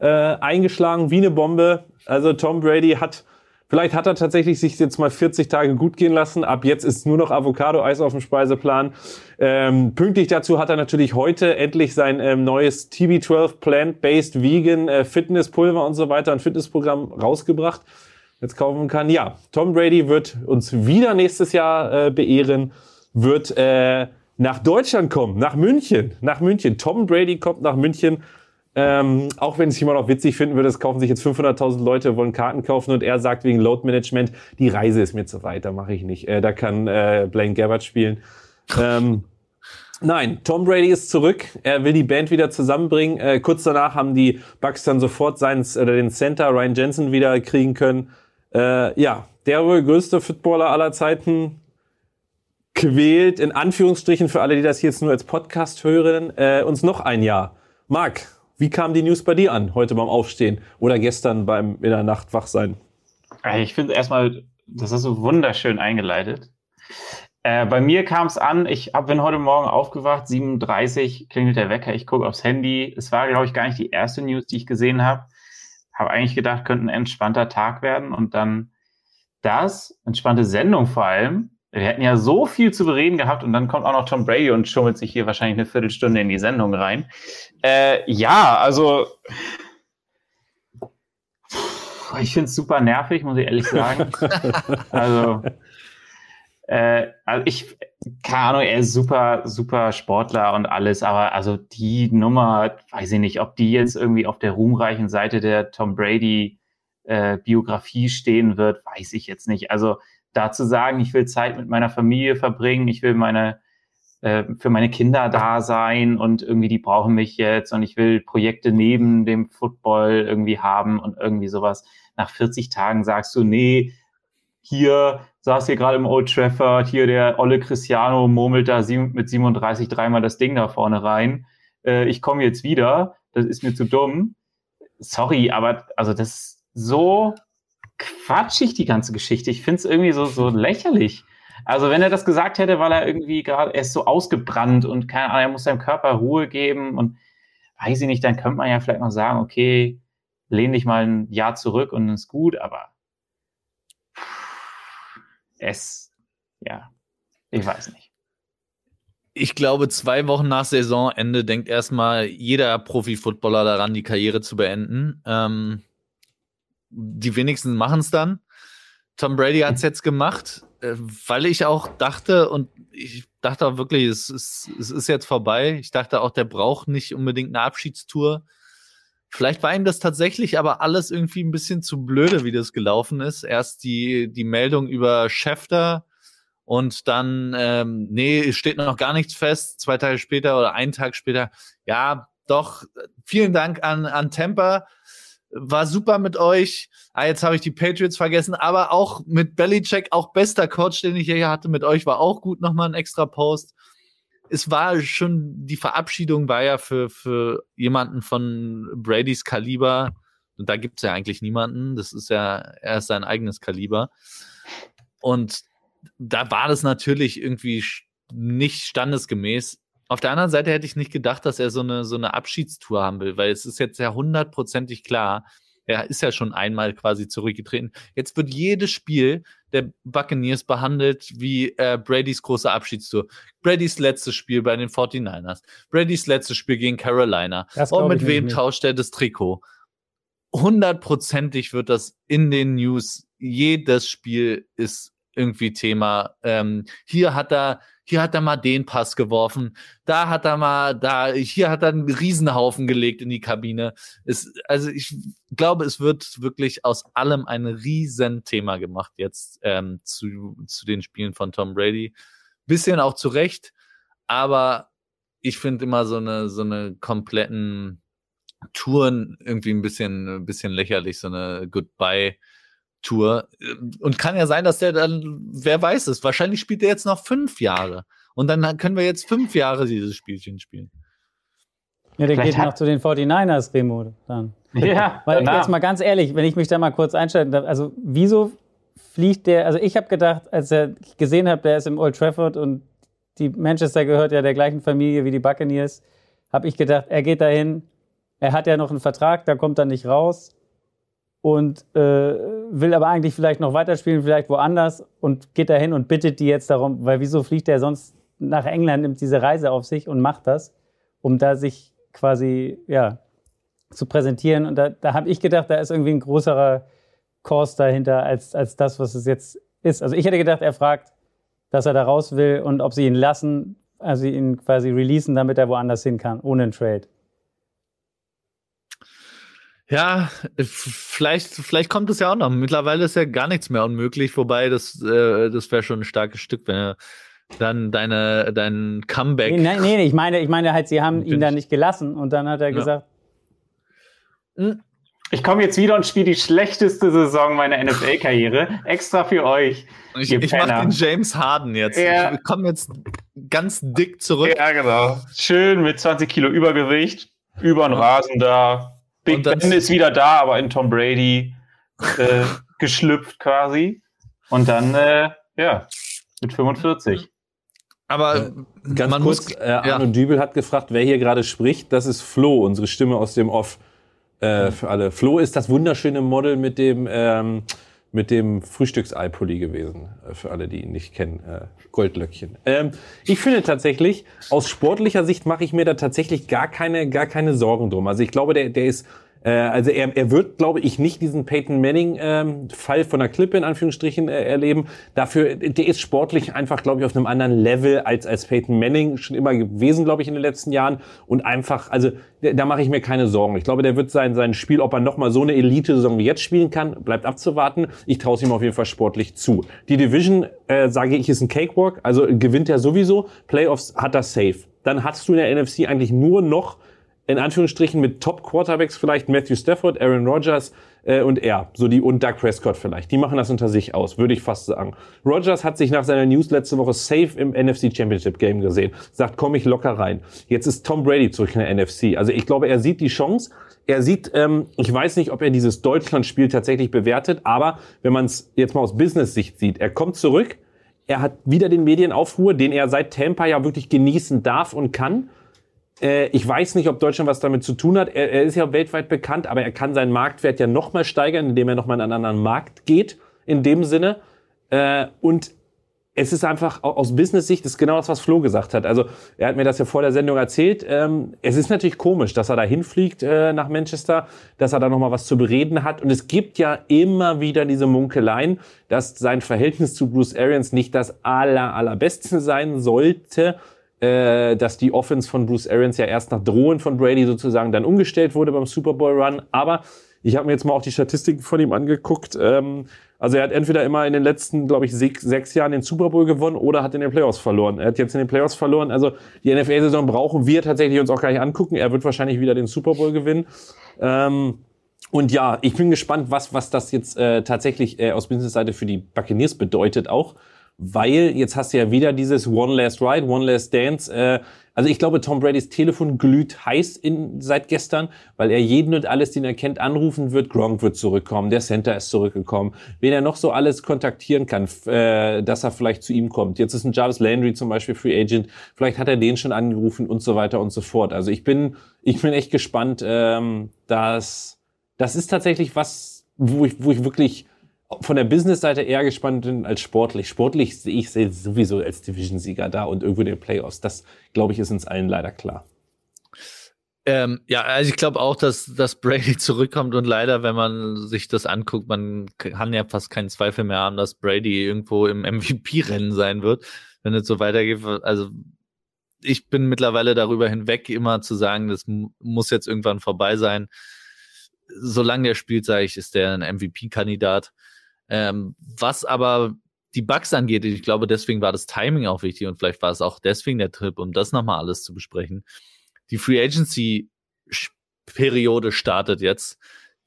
Äh, eingeschlagen wie eine Bombe. Also Tom Brady hat, vielleicht hat er tatsächlich sich jetzt mal 40 Tage gut gehen lassen. Ab jetzt ist nur noch Avocado-Eis auf dem Speiseplan. Ähm, pünktlich dazu hat er natürlich heute endlich sein ähm, neues TB12 Plant-Based Vegan äh, Fitnesspulver und so weiter, ein Fitnessprogramm rausgebracht. Jetzt kaufen kann. Ja, Tom Brady wird uns wieder nächstes Jahr äh, beehren, wird äh, nach Deutschland kommen, nach München, nach München. Tom Brady kommt nach München. Ähm, auch wenn es jemand auch witzig finden würde, es kaufen sich jetzt 500.000 Leute, wollen Karten kaufen und er sagt wegen Load Management, die Reise ist mir zu weit, da mache ich nicht. Äh, da kann äh, Blaine Gabbard spielen. Ähm, nein, Tom Brady ist zurück. Er will die Band wieder zusammenbringen. Äh, kurz danach haben die Bucks dann sofort seinen, oder den Center Ryan Jensen wieder kriegen können. Äh, ja, der wohl größte Footballer aller Zeiten quält, in Anführungsstrichen für alle, die das jetzt nur als Podcast hören, äh, uns noch ein Jahr. Marc, wie kam die News bei dir an, heute beim Aufstehen oder gestern beim in der Nacht wach sein? Ich finde erstmal, das hast du wunderschön eingeleitet. Äh, bei mir kam es an, ich hab, bin heute Morgen aufgewacht, 37 klingelt der Wecker, ich gucke aufs Handy. Es war, glaube ich, gar nicht die erste News, die ich gesehen habe. Habe eigentlich gedacht, könnte ein entspannter Tag werden und dann das, entspannte Sendung vor allem, wir hätten ja so viel zu bereden gehabt und dann kommt auch noch Tom Brady und schummelt sich hier wahrscheinlich eine Viertelstunde in die Sendung rein. Äh, ja, also ich finde es super nervig, muss ich ehrlich sagen. also, äh, also ich, keine Ahnung, er ist super, super Sportler und alles, aber also die Nummer, weiß ich nicht, ob die jetzt irgendwie auf der ruhmreichen Seite der Tom Brady äh, Biografie stehen wird, weiß ich jetzt nicht. Also da zu sagen, ich will Zeit mit meiner Familie verbringen, ich will meine äh, für meine Kinder da sein und irgendwie die brauchen mich jetzt und ich will Projekte neben dem Football irgendwie haben und irgendwie sowas. Nach 40 Tagen sagst du, nee, hier saß hier gerade im Old Trafford, hier der olle Cristiano murmelt da mit 37 dreimal das Ding da vorne rein. Äh, ich komme jetzt wieder, das ist mir zu dumm. Sorry, aber also das ist so quatschig, die ganze Geschichte. Ich finde es irgendwie so, so lächerlich. Also wenn er das gesagt hätte, weil er irgendwie gerade, er ist so ausgebrannt und keine Ahnung, er muss seinem Körper Ruhe geben und weiß ich nicht, dann könnte man ja vielleicht noch sagen, okay, lehn dich mal ein Jahr zurück und ist gut, aber es, ja, ich weiß nicht. Ich glaube, zwei Wochen nach Saisonende denkt erstmal jeder Profi-Footballer daran, die Karriere zu beenden. Ähm, die wenigsten machen es dann. Tom Brady hat es jetzt gemacht, äh, weil ich auch dachte und ich dachte auch wirklich, es ist, es ist jetzt vorbei. Ich dachte auch, der braucht nicht unbedingt eine Abschiedstour. Vielleicht war ihm das tatsächlich aber alles irgendwie ein bisschen zu blöde, wie das gelaufen ist. Erst die, die Meldung über Schäfter und dann, ähm, nee, es steht noch gar nichts fest. Zwei Tage später oder einen Tag später, ja, doch, vielen Dank an, an Temper war super mit euch. Ah, jetzt habe ich die Patriots vergessen, aber auch mit Belichick, auch bester Coach, den ich hier hatte, mit euch war auch gut nochmal ein extra Post. Es war schon, die Verabschiedung war ja für, für jemanden von Bradys Kaliber, und da gibt es ja eigentlich niemanden, das ist ja, er ist sein eigenes Kaliber. Und da war das natürlich irgendwie nicht standesgemäß. Auf der anderen Seite hätte ich nicht gedacht, dass er so eine, so eine Abschiedstour haben will, weil es ist jetzt ja hundertprozentig klar, er ist ja schon einmal quasi zurückgetreten. Jetzt wird jedes Spiel der Buccaneers behandelt wie äh, Bradys große Abschiedstour. Bradys letztes Spiel bei den 49ers. Bradys letztes Spiel gegen Carolina. Und mit wem tauscht er das Trikot? hundertprozentig wird das in den News. Jedes Spiel ist irgendwie Thema. Ähm, hier hat er, hier hat er mal den Pass geworfen, da hat er mal, da, hier hat er einen Riesenhaufen gelegt in die Kabine. Es, also ich glaube, es wird wirklich aus allem ein Riesenthema gemacht jetzt ähm, zu, zu den Spielen von Tom Brady. Bisschen auch zu Recht, aber ich finde immer so eine, so eine kompletten Touren irgendwie ein bisschen, ein bisschen lächerlich, so eine Goodbye-Tour. Und kann ja sein, dass der dann, wer weiß es, wahrscheinlich spielt er jetzt noch fünf Jahre. Und dann können wir jetzt fünf Jahre dieses Spielchen spielen. Ja, der Vielleicht geht noch zu den 49ers, Remo, dann. Ja, Weil jetzt mal ganz ehrlich, wenn ich mich da mal kurz einstellen darf, also wieso fliegt der, also ich habe gedacht, als er gesehen habe, der ist im Old Trafford und die Manchester gehört ja der gleichen Familie wie die Buccaneers, habe ich gedacht, er geht dahin, er hat ja noch einen Vertrag, da kommt er nicht raus und äh, will aber eigentlich vielleicht noch weiterspielen, vielleicht woanders und geht dahin und bittet die jetzt darum, weil wieso fliegt er sonst nach England, nimmt diese Reise auf sich und macht das, um da sich quasi, ja, zu präsentieren. Und da, da habe ich gedacht, da ist irgendwie ein größerer Kurs dahinter als, als das, was es jetzt ist. Also ich hätte gedacht, er fragt, dass er da raus will und ob sie ihn lassen, also ihn quasi releasen, damit er woanders hin kann, ohne einen Trade. Ja, vielleicht, vielleicht kommt es ja auch noch. Mittlerweile ist ja gar nichts mehr unmöglich, wobei das, äh, das wäre schon ein starkes Stück, wenn er dann deine, dein Comeback. Nee, nee, ich meine, ich meine halt, sie haben ihn da nicht gelassen und dann hat er ja. gesagt. Hm. Ich komme jetzt wieder und spiele die schlechteste Saison meiner NFL-Karriere. Extra für euch. Ich, ich mache den James Harden jetzt. Ja. Ich komme jetzt ganz dick zurück. Ja, genau. Schön mit 20 Kilo Übergewicht, über den Rasen da. Big Ben ist wieder da, aber in Tom Brady äh, geschlüpft quasi. Und dann, äh, ja, mit 45. Aber äh, ganz kurz, muss, äh, Arno ja. Dübel hat gefragt, wer hier gerade spricht. Das ist Flo, unsere Stimme aus dem Off. Äh, für alle. Flo ist das wunderschöne Model mit dem ähm, mit dem Frühstücksei-Pulli gewesen, äh, für alle, die ihn nicht kennen, äh, Goldlöckchen. Ähm, ich finde tatsächlich, aus sportlicher Sicht mache ich mir da tatsächlich gar keine, gar keine Sorgen drum. Also ich glaube, der, der ist äh, also er, er wird, glaube ich, nicht diesen Peyton Manning-Fall ähm, von der Klippe in Anführungsstrichen äh, erleben. Dafür, der ist sportlich einfach, glaube ich, auf einem anderen Level als als Peyton Manning schon immer gewesen, glaube ich, in den letzten Jahren. Und einfach, also da, da mache ich mir keine Sorgen. Ich glaube, der wird sein sein Spiel, ob er noch mal so eine Elite-Saison wie jetzt spielen kann, bleibt abzuwarten. Ich traue es ihm auf jeden Fall sportlich zu. Die Division, äh, sage ich, ist ein Cakewalk. Also gewinnt er sowieso. Playoffs hat er safe. Dann hast du in der NFC eigentlich nur noch in Anführungsstrichen mit Top-Quarterbacks vielleicht Matthew Stafford, Aaron Rodgers äh, und er, so die und Doug Prescott vielleicht. Die machen das unter sich aus, würde ich fast sagen. Rodgers hat sich nach seiner News letzte Woche safe im NFC Championship Game gesehen. Sagt, komm ich locker rein. Jetzt ist Tom Brady zurück in der NFC. Also ich glaube, er sieht die Chance. Er sieht, ähm, ich weiß nicht, ob er dieses Deutschland-Spiel tatsächlich bewertet, aber wenn man es jetzt mal aus Business-Sicht sieht, er kommt zurück, er hat wieder den Medienaufruhr, den er seit Tampa ja wirklich genießen darf und kann. Äh, ich weiß nicht, ob Deutschland was damit zu tun hat. Er, er ist ja weltweit bekannt, aber er kann seinen Marktwert ja nochmal steigern, indem er nochmal in einen anderen Markt geht, in dem Sinne. Äh, und es ist einfach aus Business-Sicht ist genau das, was Flo gesagt hat. Also er hat mir das ja vor der Sendung erzählt. Ähm, es ist natürlich komisch, dass er da hinfliegt äh, nach Manchester, dass er da nochmal was zu bereden hat. Und es gibt ja immer wieder diese Munkeleien, dass sein Verhältnis zu Bruce Arians nicht das aller allerbeste sein sollte äh, dass die Offense von Bruce Arians ja erst nach Drohen von Brady sozusagen dann umgestellt wurde beim Super Bowl Run. Aber ich habe mir jetzt mal auch die Statistiken von ihm angeguckt. Ähm, also er hat entweder immer in den letzten, glaube ich, sechs, sechs Jahren den Super Bowl gewonnen oder hat in den Playoffs verloren. Er hat jetzt in den Playoffs verloren. Also die NFL-Saison brauchen wir tatsächlich uns auch gar nicht angucken. Er wird wahrscheinlich wieder den Super Bowl gewinnen. Ähm, und ja, ich bin gespannt, was, was das jetzt äh, tatsächlich äh, aus Business-Seite für die Buccaneers bedeutet auch weil jetzt hast du ja wieder dieses One Last Ride, One Last Dance. Äh, also ich glaube, Tom Bradys Telefon glüht heiß in, seit gestern, weil er jeden und alles, den er kennt, anrufen wird. Gronk wird zurückkommen, der Center ist zurückgekommen. Wen er noch so alles kontaktieren kann, äh, dass er vielleicht zu ihm kommt. Jetzt ist ein Jarvis Landry zum Beispiel Free Agent. Vielleicht hat er den schon angerufen und so weiter und so fort. Also ich bin, ich bin echt gespannt, ähm, dass das ist tatsächlich was, wo ich, wo ich wirklich von der Business-Seite eher gespannt bin als sportlich. Sportlich sehe ich sie sowieso als Division-Sieger da und irgendwo in den Playoffs. Das, glaube ich, ist uns allen leider klar. Ähm, ja, also ich glaube auch, dass, dass Brady zurückkommt und leider, wenn man sich das anguckt, man kann ja fast keinen Zweifel mehr haben, dass Brady irgendwo im MVP-Rennen sein wird, wenn es so weitergeht. Also ich bin mittlerweile darüber hinweg, immer zu sagen, das muss jetzt irgendwann vorbei sein. Solange der spielt, sage ich, ist der ein MVP-Kandidat. Ähm, was aber die Bugs angeht, ich glaube, deswegen war das Timing auch wichtig und vielleicht war es auch deswegen der Trip, um das nochmal alles zu besprechen. Die Free Agency Periode startet jetzt.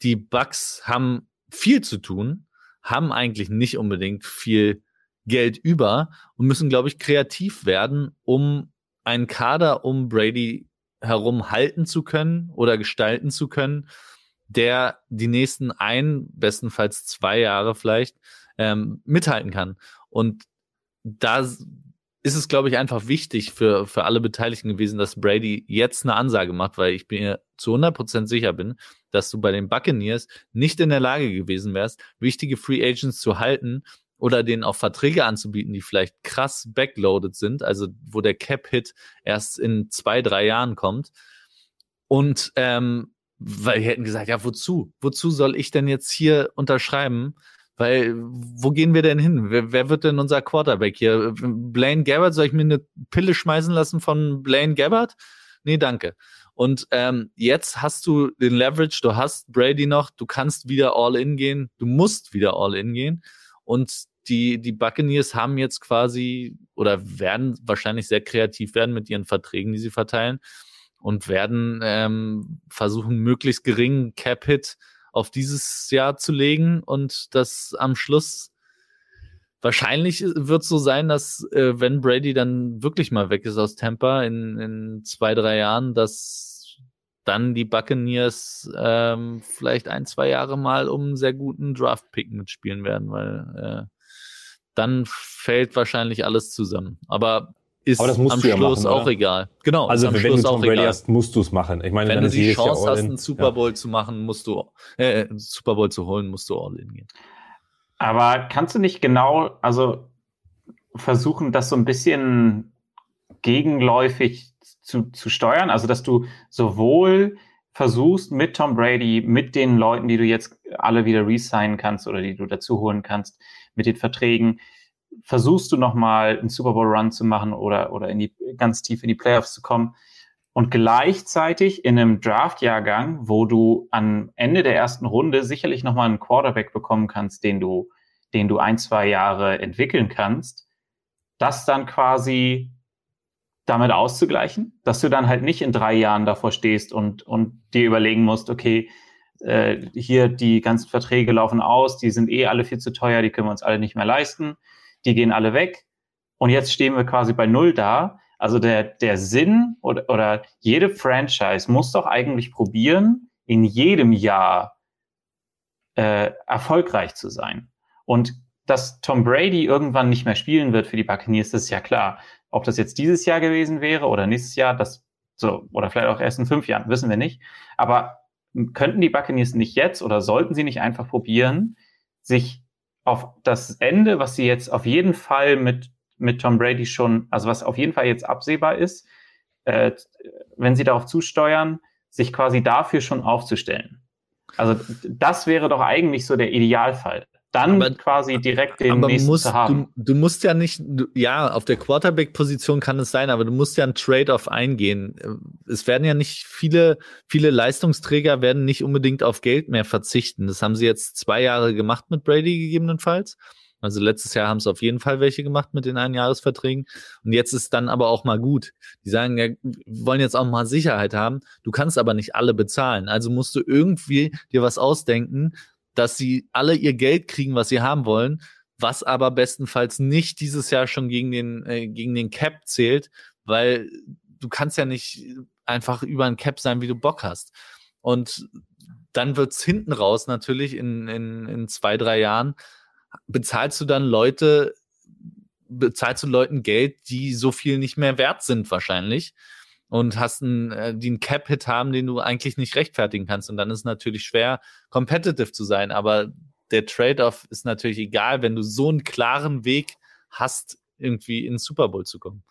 Die Bugs haben viel zu tun, haben eigentlich nicht unbedingt viel Geld über und müssen, glaube ich, kreativ werden, um einen Kader um Brady herum halten zu können oder gestalten zu können, der die nächsten ein, bestenfalls zwei Jahre vielleicht ähm, mithalten kann. Und da ist es, glaube ich, einfach wichtig für, für alle Beteiligten gewesen, dass Brady jetzt eine Ansage macht, weil ich mir zu 100% sicher bin, dass du bei den Buccaneers nicht in der Lage gewesen wärst, wichtige Free Agents zu halten oder denen auch Verträge anzubieten, die vielleicht krass backloaded sind, also wo der Cap-Hit erst in zwei, drei Jahren kommt. Und ähm, weil die hätten gesagt, ja, wozu? Wozu soll ich denn jetzt hier unterschreiben? Weil, wo gehen wir denn hin? Wer, wer wird denn unser Quarterback hier? Blaine Gabbard? Soll ich mir eine Pille schmeißen lassen von Blaine Gabbard? Nee, danke. Und ähm, jetzt hast du den Leverage, du hast Brady noch, du kannst wieder all in gehen, du musst wieder all in gehen. Und die, die Buccaneers haben jetzt quasi oder werden wahrscheinlich sehr kreativ werden mit ihren Verträgen, die sie verteilen und werden ähm, versuchen, möglichst geringen Cap-Hit auf dieses Jahr zu legen und das am Schluss wahrscheinlich wird so sein, dass äh, wenn Brady dann wirklich mal weg ist aus Tampa in, in zwei, drei Jahren, dass dann die Buccaneers ähm, vielleicht ein, zwei Jahre mal um einen sehr guten Draft-Pick mitspielen werden, weil äh, dann fällt wahrscheinlich alles zusammen. Aber ist Aber am Schluss ja machen, auch egal. Genau. Also wenn Schluss du Tom Brady hast, musst du es machen. Ich meine, wenn, wenn du die Chance hast, einen Super Bowl ja. zu machen, musst du äh, Super Bowl zu holen, musst du all in gehen. Aber kannst du nicht genau, also versuchen, das so ein bisschen gegenläufig zu, zu steuern? Also dass du sowohl versuchst mit Tom Brady, mit den Leuten, die du jetzt alle wieder resignen kannst oder die du dazu holen kannst, mit den Verträgen, versuchst du nochmal einen Super Bowl Run zu machen oder, oder in die, ganz tief in die Playoffs zu kommen. Und gleichzeitig in einem Draft-Jahrgang, wo du am Ende der ersten Runde sicherlich nochmal einen Quarterback bekommen kannst, den du, den du ein, zwei Jahre entwickeln kannst, das dann quasi damit auszugleichen, dass du dann halt nicht in drei Jahren davor stehst und, und dir überlegen musst, okay, äh, hier die ganzen Verträge laufen aus, die sind eh alle viel zu teuer, die können wir uns alle nicht mehr leisten, die gehen alle weg und jetzt stehen wir quasi bei Null da. Also der, der Sinn oder, oder jede Franchise muss doch eigentlich probieren, in jedem Jahr äh, erfolgreich zu sein. Und dass Tom Brady irgendwann nicht mehr spielen wird für die Buccaneers, das ist ja klar. Ob das jetzt dieses Jahr gewesen wäre oder nächstes Jahr, das so, oder vielleicht auch erst in fünf Jahren, wissen wir nicht. Aber könnten die Buccaneers nicht jetzt oder sollten sie nicht einfach probieren, sich auf das Ende, was sie jetzt auf jeden Fall mit, mit Tom Brady schon, also was auf jeden Fall jetzt absehbar ist, äh, wenn sie darauf zusteuern, sich quasi dafür schon aufzustellen. Also das wäre doch eigentlich so der Idealfall dann aber, quasi direkt den aber nächsten musst, zu haben. Du, du musst ja nicht, du, ja, auf der Quarterback-Position kann es sein, aber du musst ja ein Trade-off eingehen. Es werden ja nicht viele, viele Leistungsträger werden nicht unbedingt auf Geld mehr verzichten. Das haben sie jetzt zwei Jahre gemacht mit Brady gegebenenfalls. Also letztes Jahr haben es auf jeden Fall welche gemacht mit den Einjahresverträgen. Und jetzt ist dann aber auch mal gut. Die sagen, ja, wir wollen jetzt auch mal Sicherheit haben. Du kannst aber nicht alle bezahlen. Also musst du irgendwie dir was ausdenken, dass sie alle ihr Geld kriegen, was sie haben wollen, was aber bestenfalls nicht dieses Jahr schon gegen den, äh, gegen den Cap zählt, weil du kannst ja nicht einfach über ein Cap sein, wie du Bock hast. Und dann wird's hinten raus natürlich in, in, in zwei, drei Jahren, bezahlst du dann Leute, bezahlst du Leuten Geld, die so viel nicht mehr wert sind wahrscheinlich und hast einen, äh, die Cap-Hit haben, den du eigentlich nicht rechtfertigen kannst. Und dann ist es natürlich schwer, competitive zu sein. Aber der Trade-off ist natürlich egal, wenn du so einen klaren Weg hast, irgendwie in den Super Bowl zu kommen.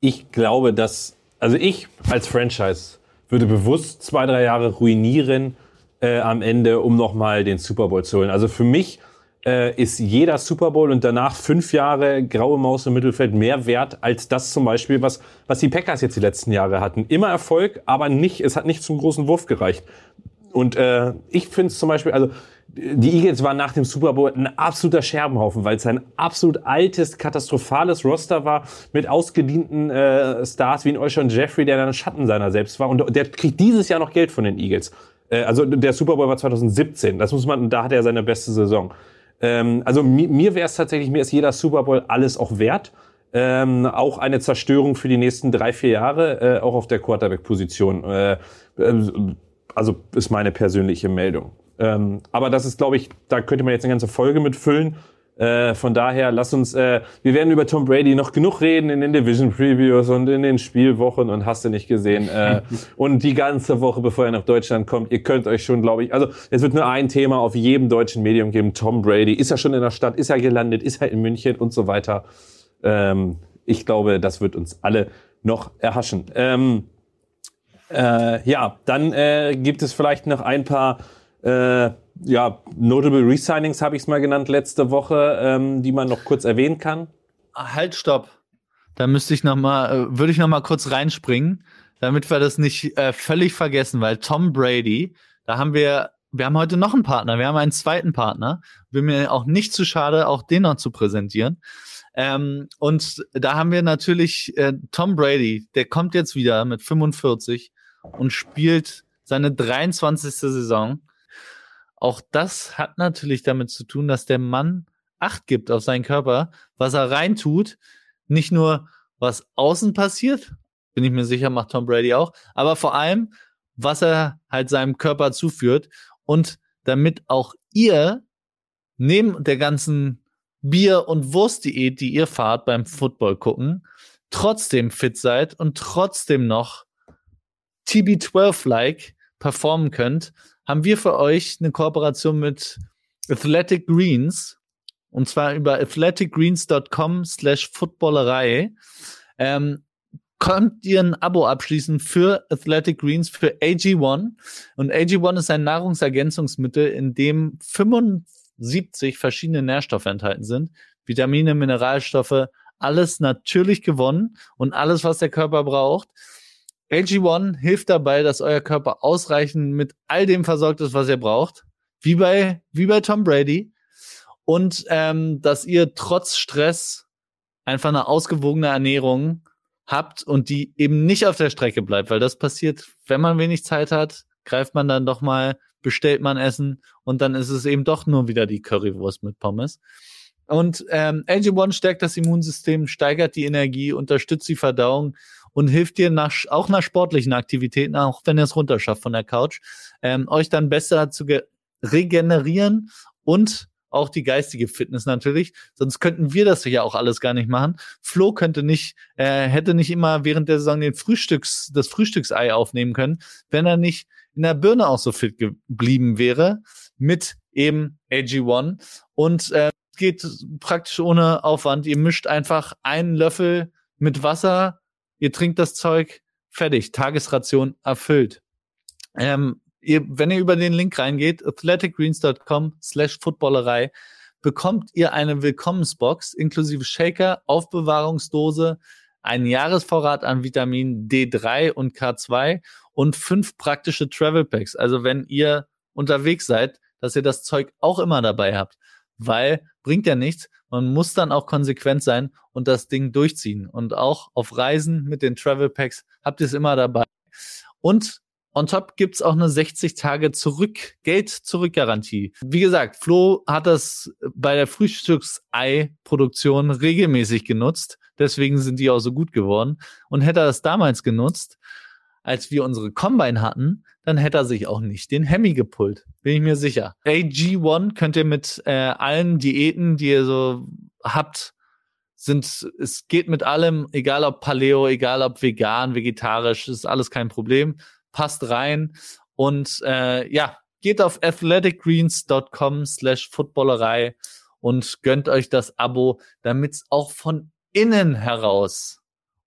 Ich glaube, dass Also ich als Franchise würde bewusst zwei, drei Jahre ruinieren äh, am Ende, um nochmal den Super Bowl zu holen. Also für mich äh, ist jeder Super Bowl und danach fünf Jahre graue Maus im Mittelfeld mehr wert als das zum Beispiel, was, was die Packers jetzt die letzten Jahre hatten. Immer Erfolg, aber nicht, es hat nicht zum großen Wurf gereicht. Und äh, ich finde es zum Beispiel, also die Eagles waren nach dem Super Bowl ein absoluter Scherbenhaufen, weil es ein absolut altes, katastrophales Roster war mit ausgedienten äh, Stars wie ein Ocean Jeffrey, der dann Schatten seiner selbst war. Und der kriegt dieses Jahr noch Geld von den Eagles. Äh, also der Super Bowl war 2017. Das muss man, da hat er seine beste Saison. Ähm, also mir, mir wäre es tatsächlich, mir ist jeder Super Bowl alles auch wert. Ähm, auch eine Zerstörung für die nächsten drei, vier Jahre, äh, auch auf der Quarterback-Position. Äh, äh, also ist meine persönliche Meldung. Ähm, aber das ist, glaube ich, da könnte man jetzt eine ganze Folge mitfüllen. Äh, von daher, lass uns, äh, wir werden über Tom Brady noch genug reden in den Division Previews und in den Spielwochen und hast du nicht gesehen. Äh, und die ganze Woche, bevor er nach Deutschland kommt, ihr könnt euch schon, glaube ich, also es wird nur ein Thema auf jedem deutschen Medium geben. Tom Brady, ist er schon in der Stadt, ist er gelandet, ist er in München und so weiter. Ähm, ich glaube, das wird uns alle noch erhaschen. Ähm, äh, ja, dann äh, gibt es vielleicht noch ein paar ja, Notable Resignings habe ich es mal genannt letzte Woche, ähm, die man noch kurz erwähnen kann. Halt, stopp. Da müsste ich noch mal, äh, würde ich noch mal kurz reinspringen, damit wir das nicht äh, völlig vergessen, weil Tom Brady, da haben wir, wir haben heute noch einen Partner, wir haben einen zweiten Partner. Bin mir auch nicht zu schade, auch den noch zu präsentieren. Ähm, und da haben wir natürlich äh, Tom Brady, der kommt jetzt wieder mit 45 und spielt seine 23. Saison auch das hat natürlich damit zu tun, dass der Mann Acht gibt auf seinen Körper, was er reintut. Nicht nur, was außen passiert, bin ich mir sicher, macht Tom Brady auch, aber vor allem, was er halt seinem Körper zuführt und damit auch ihr neben der ganzen Bier- und Wurstdiät, die ihr fahrt beim Football gucken, trotzdem fit seid und trotzdem noch TB12-like performen könnt, haben wir für euch eine Kooperation mit Athletic Greens und zwar über athleticgreens.com slash footballerei. Ähm, könnt ihr ein Abo abschließen für Athletic Greens für AG1 und AG1 ist ein Nahrungsergänzungsmittel, in dem 75 verschiedene Nährstoffe enthalten sind, Vitamine, Mineralstoffe, alles natürlich gewonnen und alles, was der Körper braucht. AG1 hilft dabei, dass euer Körper ausreichend mit all dem versorgt ist, was ihr braucht. Wie bei, wie bei Tom Brady. Und ähm, dass ihr trotz Stress einfach eine ausgewogene Ernährung habt und die eben nicht auf der Strecke bleibt, weil das passiert, wenn man wenig Zeit hat, greift man dann doch mal, bestellt man Essen und dann ist es eben doch nur wieder die Currywurst mit Pommes. Und ähm, AG1 stärkt das Immunsystem, steigert die Energie, unterstützt die Verdauung und hilft dir nach, auch nach sportlichen Aktivitäten, auch wenn ihr es runterschafft von der Couch, ähm, euch dann besser zu regenerieren und auch die geistige Fitness natürlich. Sonst könnten wir das ja auch alles gar nicht machen. Flo könnte nicht, äh, hätte nicht immer während der Saison den Frühstücks, das Frühstücksei aufnehmen können, wenn er nicht in der Birne auch so fit geblieben wäre mit eben AG1. Und äh, geht praktisch ohne Aufwand. Ihr mischt einfach einen Löffel mit Wasser ihr trinkt das Zeug, fertig, Tagesration erfüllt. Ähm, ihr, wenn ihr über den Link reingeht, athleticgreens.com slash footballerei, bekommt ihr eine Willkommensbox inklusive Shaker, Aufbewahrungsdose, einen Jahresvorrat an Vitamin D3 und K2 und fünf praktische Travel Packs. Also wenn ihr unterwegs seid, dass ihr das Zeug auch immer dabei habt, weil bringt ja nichts, man muss dann auch konsequent sein und das Ding durchziehen. Und auch auf Reisen mit den Travel Packs habt ihr es immer dabei. Und on top gibt's auch eine 60 Tage zurück, Geld-Zurück-Garantie. Wie gesagt, Flo hat das bei der Frühstücksei-Produktion regelmäßig genutzt. Deswegen sind die auch so gut geworden. Und hätte er das damals genutzt, als wir unsere Combine hatten, dann hätte er sich auch nicht den Hemi gepullt. Bin ich mir sicher. AG1 könnt ihr mit äh, allen Diäten, die ihr so habt, sind, es geht mit allem, egal ob Paleo, egal ob vegan, vegetarisch, ist alles kein Problem. Passt rein. Und äh, ja, geht auf athleticgreens.com slash footballerei und gönnt euch das Abo, damit es auch von innen heraus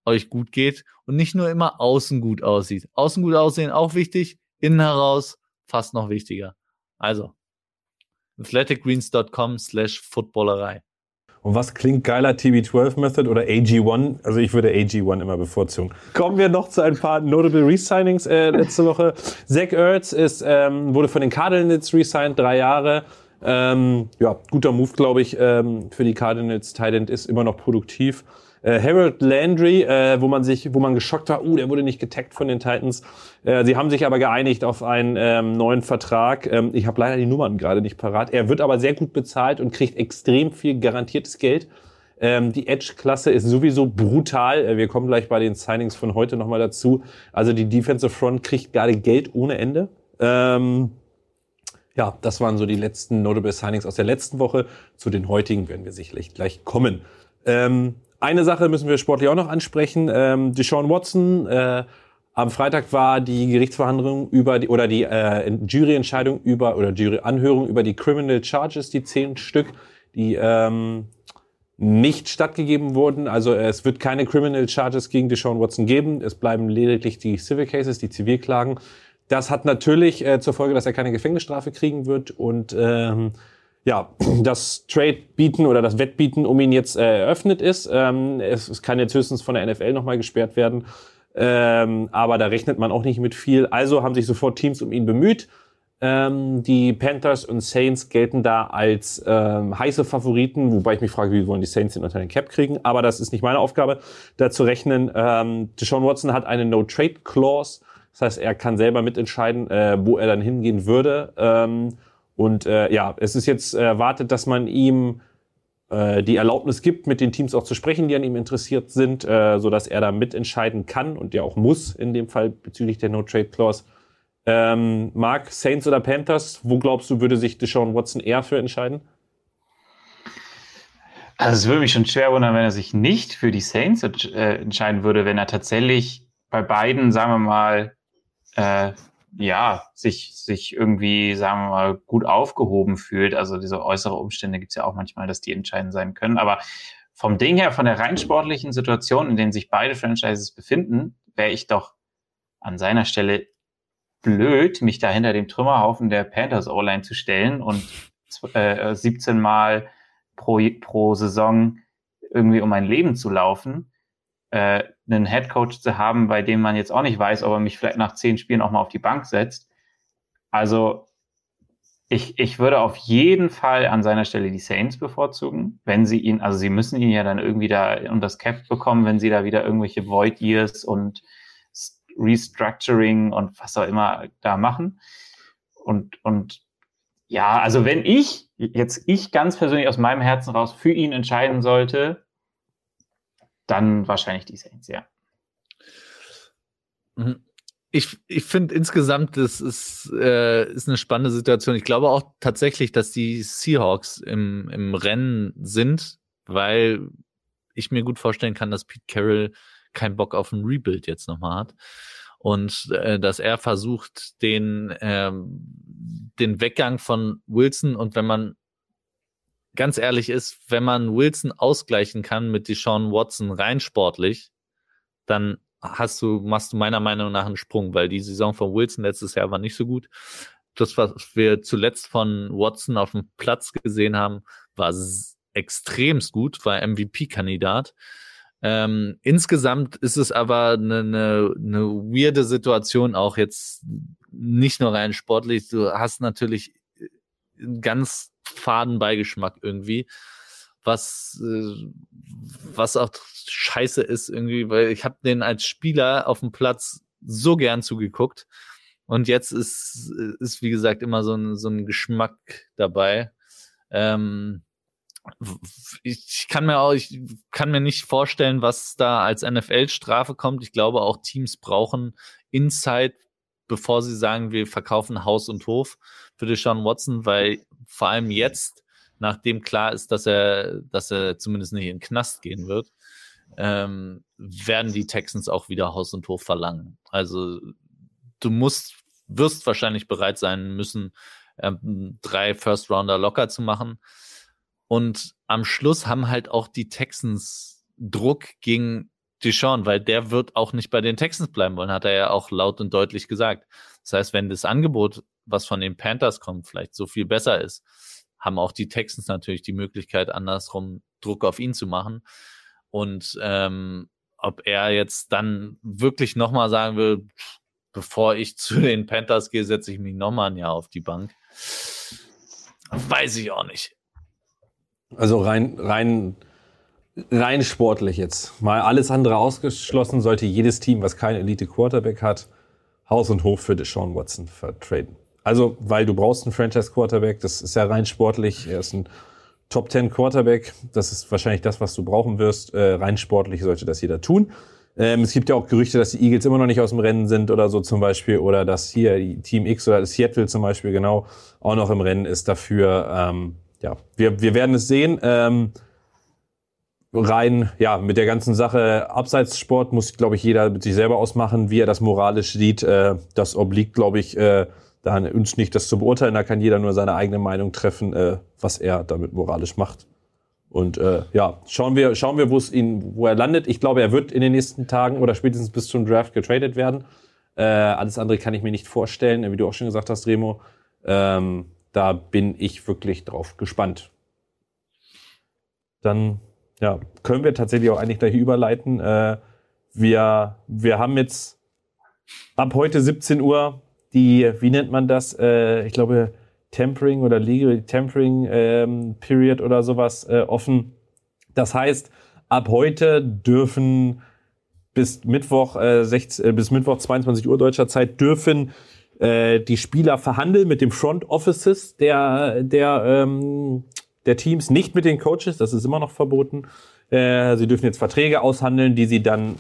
euch gut geht und nicht nur immer außen gut aussieht. Außen gut aussehen auch wichtig, innen heraus fast noch wichtiger. Also, athleticgreens.com slash footballerei. Und was klingt geiler, TB12 Method oder AG1? Also ich würde AG1 immer bevorzugen. Kommen wir noch zu ein paar notable Resignings äh, letzte Woche. Zach Ertz ist, ähm, wurde von den Cardinals resigned, drei Jahre. Ähm, ja, guter Move, glaube ich, ähm, für die Cardinals. Titan ist immer noch produktiv. Äh, Harold Landry, äh, wo man sich, wo man geschockt war, uh, der wurde nicht getaggt von den Titans. Äh, sie haben sich aber geeinigt auf einen ähm, neuen Vertrag. Ähm, ich habe leider die Nummern gerade nicht parat. Er wird aber sehr gut bezahlt und kriegt extrem viel garantiertes Geld. Ähm, die Edge-Klasse ist sowieso brutal. Äh, wir kommen gleich bei den Signings von heute nochmal dazu. Also die Defensive Front kriegt gerade Geld ohne Ende. Ähm, ja, das waren so die letzten Notable Signings aus der letzten Woche. Zu den heutigen werden wir sicherlich gleich kommen. Ähm, eine Sache müssen wir sportlich auch noch ansprechen. Ähm, Deshaun Watson, äh, am Freitag war die Gerichtsverhandlung über die oder die äh, Juryentscheidung über oder Jury-Anhörung über die Criminal Charges, die zehn Stück, die ähm, nicht stattgegeben wurden. Also es wird keine Criminal Charges gegen Deshaun Watson geben. Es bleiben lediglich die Civil Cases, die Zivilklagen. Das hat natürlich äh, zur Folge, dass er keine Gefängnisstrafe kriegen wird und ähm, ja, das Trade-Bieten oder das Wettbieten um ihn jetzt äh, eröffnet ist. Ähm, es, es kann jetzt höchstens von der NFL nochmal gesperrt werden, ähm, aber da rechnet man auch nicht mit viel. Also haben sich sofort Teams um ihn bemüht. Ähm, die Panthers und Saints gelten da als ähm, heiße Favoriten, wobei ich mich frage, wie wollen die Saints den unter den Cap kriegen? Aber das ist nicht meine Aufgabe, da zu rechnen. Ähm, Deshaun Watson hat eine No-Trade-Clause das heißt, er kann selber mitentscheiden, äh, wo er dann hingehen würde. Ähm, und äh, ja, es ist jetzt erwartet, dass man ihm äh, die Erlaubnis gibt, mit den Teams auch zu sprechen, die an ihm interessiert sind, äh, so dass er da mitentscheiden kann und ja auch muss in dem Fall bezüglich der No-Trade-Clause. Ähm, Mark, Saints oder Panthers, wo glaubst du, würde sich Deshaun Watson eher für entscheiden? Also es würde mich schon schwer wundern, wenn er sich nicht für die Saints äh, entscheiden würde, wenn er tatsächlich bei beiden, sagen wir mal, äh, ja, sich, sich irgendwie, sagen wir mal, gut aufgehoben fühlt. Also diese äußere Umstände gibt es ja auch manchmal, dass die entscheidend sein können. Aber vom Ding her, von der rein sportlichen Situation, in denen sich beide Franchises befinden, wäre ich doch an seiner Stelle blöd, mich da hinter dem Trümmerhaufen der Panthers O-Line zu stellen und äh, 17 Mal pro, pro Saison irgendwie um mein Leben zu laufen äh, einen Headcoach zu haben, bei dem man jetzt auch nicht weiß, ob er mich vielleicht nach zehn Spielen auch mal auf die Bank setzt. Also ich, ich würde auf jeden Fall an seiner Stelle die Saints bevorzugen, wenn sie ihn, also sie müssen ihn ja dann irgendwie da unter das Cap bekommen, wenn sie da wieder irgendwelche Void Years und Restructuring und was auch immer da machen. Und, und ja, also wenn ich jetzt ich ganz persönlich aus meinem Herzen raus für ihn entscheiden sollte, dann wahrscheinlich die Saints, ja. Mhm. Ich, ich finde insgesamt, das ist, äh, ist eine spannende Situation. Ich glaube auch tatsächlich, dass die Seahawks im, im Rennen sind, weil ich mir gut vorstellen kann, dass Pete Carroll keinen Bock auf ein Rebuild jetzt nochmal hat. Und äh, dass er versucht, den, ähm, den Weggang von Wilson und wenn man ganz ehrlich ist, wenn man Wilson ausgleichen kann mit Deshaun Watson rein sportlich, dann hast du, machst du meiner Meinung nach einen Sprung, weil die Saison von Wilson letztes Jahr war nicht so gut. Das, was wir zuletzt von Watson auf dem Platz gesehen haben, war extremst gut, war MVP-Kandidat. Ähm, insgesamt ist es aber eine, eine, eine weirde Situation, auch jetzt nicht nur rein sportlich. Du hast natürlich ganz faden Beigeschmack irgendwie. Was, äh, was auch scheiße ist irgendwie, weil ich habe den als Spieler auf dem Platz so gern zugeguckt. Und jetzt ist, ist wie gesagt, immer so ein, so ein Geschmack dabei. Ähm, ich kann mir auch, ich kann mir nicht vorstellen, was da als NFL-Strafe kommt. Ich glaube, auch Teams brauchen Insight, bevor sie sagen, wir verkaufen Haus und Hof für Deshaun Watson, weil vor allem jetzt, nachdem klar ist, dass er, dass er zumindest nicht in den Knast gehen wird, ähm, werden die Texans auch wieder Haus und Hof verlangen. Also du musst, wirst wahrscheinlich bereit sein müssen, ähm, drei First Rounder locker zu machen. Und am Schluss haben halt auch die Texans Druck gegen Deshaun, weil der wird auch nicht bei den Texans bleiben wollen, hat er ja auch laut und deutlich gesagt. Das heißt, wenn das Angebot, was von den Panthers kommt, vielleicht so viel besser ist, haben auch die Texans natürlich die Möglichkeit, andersrum Druck auf ihn zu machen. Und ähm, ob er jetzt dann wirklich nochmal sagen will, bevor ich zu den Panthers gehe, setze ich mich nochmal ein Jahr auf die Bank. Weiß ich auch nicht. Also rein, rein rein sportlich jetzt, mal alles andere ausgeschlossen, sollte jedes Team, was kein Elite Quarterback hat, Haus und Hof für Deshaun Watson vertraden. Also, weil du brauchst einen Franchise Quarterback, das ist ja rein sportlich, er ist ein Top 10 Quarterback, das ist wahrscheinlich das, was du brauchen wirst. Äh, rein sportlich sollte das jeder tun. Ähm, es gibt ja auch Gerüchte, dass die Eagles immer noch nicht aus dem Rennen sind oder so zum Beispiel, oder dass hier Team X oder Seattle zum Beispiel genau auch noch im Rennen ist dafür. Ähm, ja, wir, wir werden es sehen. Ähm, rein, ja, mit der ganzen Sache Abseitssport muss, glaube ich, jeder mit sich selber ausmachen, wie er das moralisch sieht. Äh, das obliegt, glaube ich, äh, da uns nicht, das zu beurteilen. Da kann jeder nur seine eigene Meinung treffen, äh, was er damit moralisch macht. Und äh, ja, schauen wir, schauen wir, wo es ihn, wo er landet. Ich glaube, er wird in den nächsten Tagen oder spätestens bis zum Draft getradet werden. Äh, alles andere kann ich mir nicht vorstellen, wie du auch schon gesagt hast, Remo. Ähm, da bin ich wirklich drauf gespannt. Dann ja, können wir tatsächlich auch eigentlich gleich überleiten. Äh, wir, wir haben jetzt ab heute 17 Uhr die, wie nennt man das? Äh, ich glaube, Tempering oder Legal Tempering ähm, Period oder sowas äh, offen. Das heißt, ab heute dürfen bis Mittwoch, äh, 16, äh, bis Mittwoch 22 Uhr deutscher Zeit dürfen äh, die Spieler verhandeln mit dem Front Offices der, der ähm, der Teams, nicht mit den Coaches, das ist immer noch verboten. Äh, sie dürfen jetzt Verträge aushandeln, die sie dann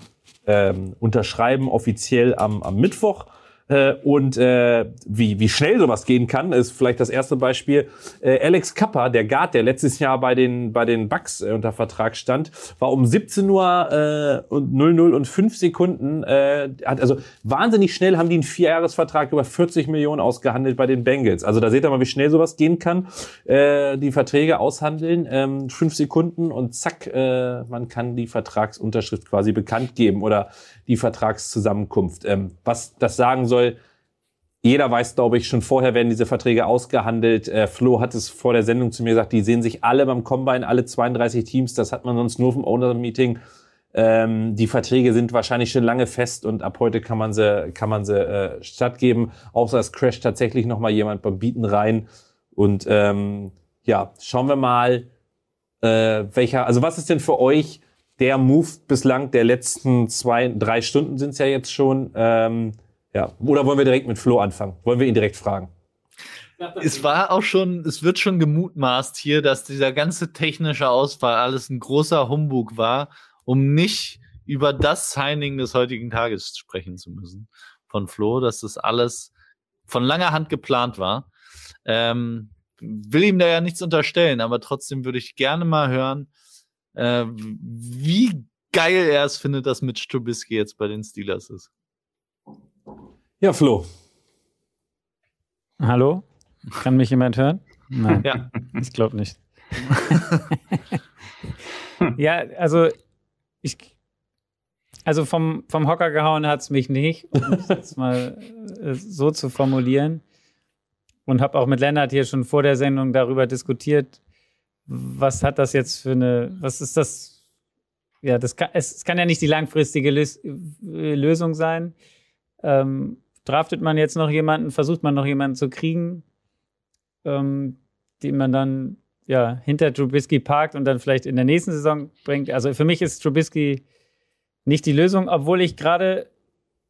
ähm, unterschreiben offiziell am, am Mittwoch. Äh, und äh, wie, wie schnell sowas gehen kann, ist vielleicht das erste Beispiel. Äh, Alex Kappa, der Guard, der letztes Jahr bei den, bei den Bucks äh, unter Vertrag stand, war um 17 Uhr äh, und 00 und 5 Sekunden, äh, hat, also wahnsinnig schnell haben die einen Vierjahresvertrag über 40 Millionen ausgehandelt bei den Bengals. Also da seht ihr mal, wie schnell sowas gehen kann. Äh, die Verträge aushandeln, ähm, fünf Sekunden und zack, äh, man kann die Vertragsunterschrift quasi bekannt geben oder die Vertragszusammenkunft. Ähm, was das sagen soll, jeder weiß, glaube ich, schon vorher werden diese Verträge ausgehandelt. Äh, Flo hat es vor der Sendung zu mir gesagt, die sehen sich alle beim Combine, alle 32 Teams. Das hat man sonst nur vom Owner-Meeting. Ähm, die Verträge sind wahrscheinlich schon lange fest und ab heute kann man sie, kann man sie äh, stattgeben. Außer es crasht tatsächlich noch mal jemand beim Bieten rein. Und ähm, ja, schauen wir mal, äh, welcher, also was ist denn für euch der Move bislang der letzten zwei, drei Stunden sind es ja jetzt schon. Ähm, ja. Oder wollen wir direkt mit Flo anfangen? Wollen wir ihn direkt fragen? Es war auch schon, es wird schon gemutmaßt hier, dass dieser ganze technische Ausfall alles ein großer Humbug war, um nicht über das Signing des heutigen Tages sprechen zu müssen von Flo, dass das alles von langer Hand geplant war. Ähm, will ihm da ja nichts unterstellen, aber trotzdem würde ich gerne mal hören, äh, wie geil er es findet, dass Mitch Trubisky jetzt bei den Steelers ist. Ja, Flo. Hallo? Kann mich jemand hören? Nein. Ja. Ich glaube nicht. ja, also ich also vom, vom Hocker gehauen hat es mich nicht, um es jetzt mal äh, so zu formulieren. Und habe auch mit Lennart hier schon vor der Sendung darüber diskutiert, was hat das jetzt für eine, was ist das? Ja, das kann, es, kann ja nicht die langfristige Lös Lösung sein. Ähm, draftet man jetzt noch jemanden, versucht man noch jemanden zu kriegen, ähm, den man dann ja hinter Trubisky parkt und dann vielleicht in der nächsten Saison bringt. Also für mich ist Trubisky nicht die Lösung, obwohl ich gerade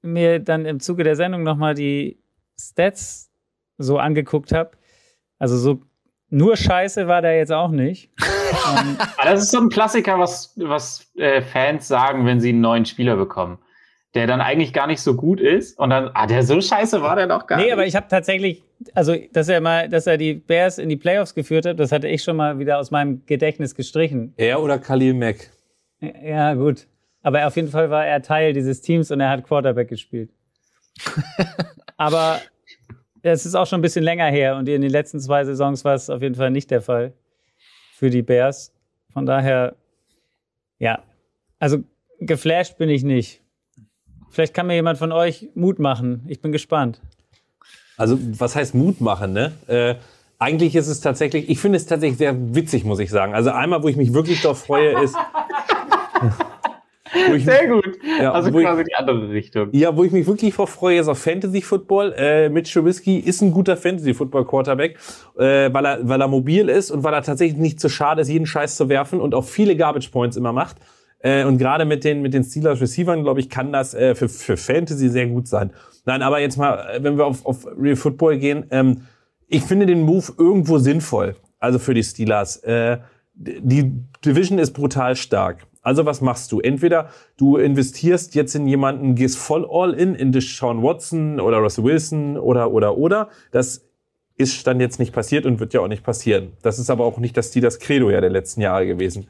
mir dann im Zuge der Sendung nochmal die Stats so angeguckt habe. Also so nur Scheiße war der jetzt auch nicht. Das ist so ein Klassiker, was, was äh, Fans sagen, wenn sie einen neuen Spieler bekommen. Der dann eigentlich gar nicht so gut ist und dann, ah, der so scheiße war der doch gar nee, nicht. Nee, aber ich habe tatsächlich, also, dass er mal, dass er die Bears in die Playoffs geführt hat, das hatte ich schon mal wieder aus meinem Gedächtnis gestrichen. Er oder Khalil Mack? Ja, gut. Aber auf jeden Fall war er Teil dieses Teams und er hat Quarterback gespielt. aber es ist auch schon ein bisschen länger her und in den letzten zwei Saisons war es auf jeden Fall nicht der Fall für die Bears. Von daher, ja, also geflasht bin ich nicht. Vielleicht kann mir jemand von euch Mut machen. Ich bin gespannt. Also, was heißt Mut machen, ne? Äh, eigentlich ist es tatsächlich, ich finde es tatsächlich sehr witzig, muss ich sagen. Also einmal, wo ich mich wirklich darauf freue, ist. Ich, Sehr gut. Ja, also quasi ich, die andere Richtung. Ja, wo ich mich wirklich vor freue, ist auf Fantasy Football. Äh, Mitch Trubisky ist ein guter Fantasy Football Quarterback, äh, weil er weil er mobil ist und weil er tatsächlich nicht zu schade ist, jeden Scheiß zu werfen und auch viele Garbage Points immer macht. Äh, und gerade mit den mit den Steelers Receivern, glaube ich, kann das äh, für für Fantasy sehr gut sein. Nein, aber jetzt mal, äh, wenn wir auf auf Real Football gehen, ähm, ich finde den Move irgendwo sinnvoll. Also für die Steelers. Äh, die Division ist brutal stark. Also was machst du? Entweder du investierst jetzt in jemanden, gehst voll all in, in Deshaun Watson oder Russell Wilson oder, oder, oder. Das ist dann jetzt nicht passiert und wird ja auch nicht passieren. Das ist aber auch nicht das das Credo ja der letzten Jahre gewesen.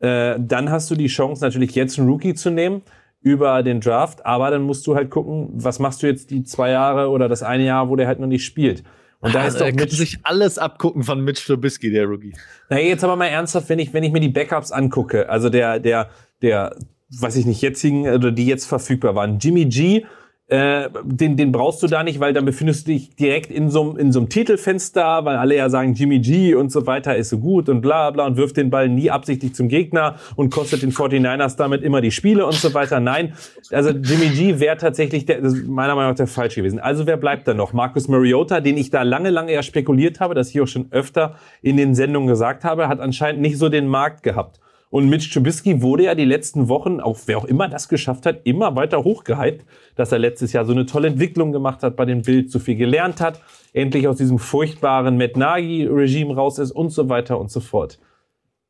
Äh, dann hast du die Chance natürlich jetzt einen Rookie zu nehmen über den Draft, aber dann musst du halt gucken, was machst du jetzt die zwei Jahre oder das eine Jahr, wo der halt noch nicht spielt. Und da ah, ist doch Mitch sich alles abgucken von Mitch Trubisky, der Rookie. Na jetzt aber mal ernsthaft, wenn ich wenn ich mir die Backups angucke, also der der der weiß ich nicht jetzigen oder die jetzt verfügbar waren, Jimmy G äh, den, den brauchst du da nicht, weil dann befindest du dich direkt in so, in so einem Titelfenster, weil alle ja sagen, Jimmy G und so weiter ist so gut und bla bla und wirft den Ball nie absichtlich zum Gegner und kostet den 49ers damit immer die Spiele und so weiter. Nein, also Jimmy G wäre tatsächlich der, meiner Meinung nach der falsche gewesen. Also wer bleibt da noch? Marcus Mariota, den ich da lange, lange ja spekuliert habe, das ich auch schon öfter in den Sendungen gesagt habe, hat anscheinend nicht so den Markt gehabt. Und Mitch Trubisky wurde ja die letzten Wochen, auch wer auch immer das geschafft hat, immer weiter hochgehypt, dass er letztes Jahr so eine tolle Entwicklung gemacht hat bei dem Bild, so viel gelernt hat, endlich aus diesem furchtbaren Matt Nagy-Regime raus ist und so weiter und so fort.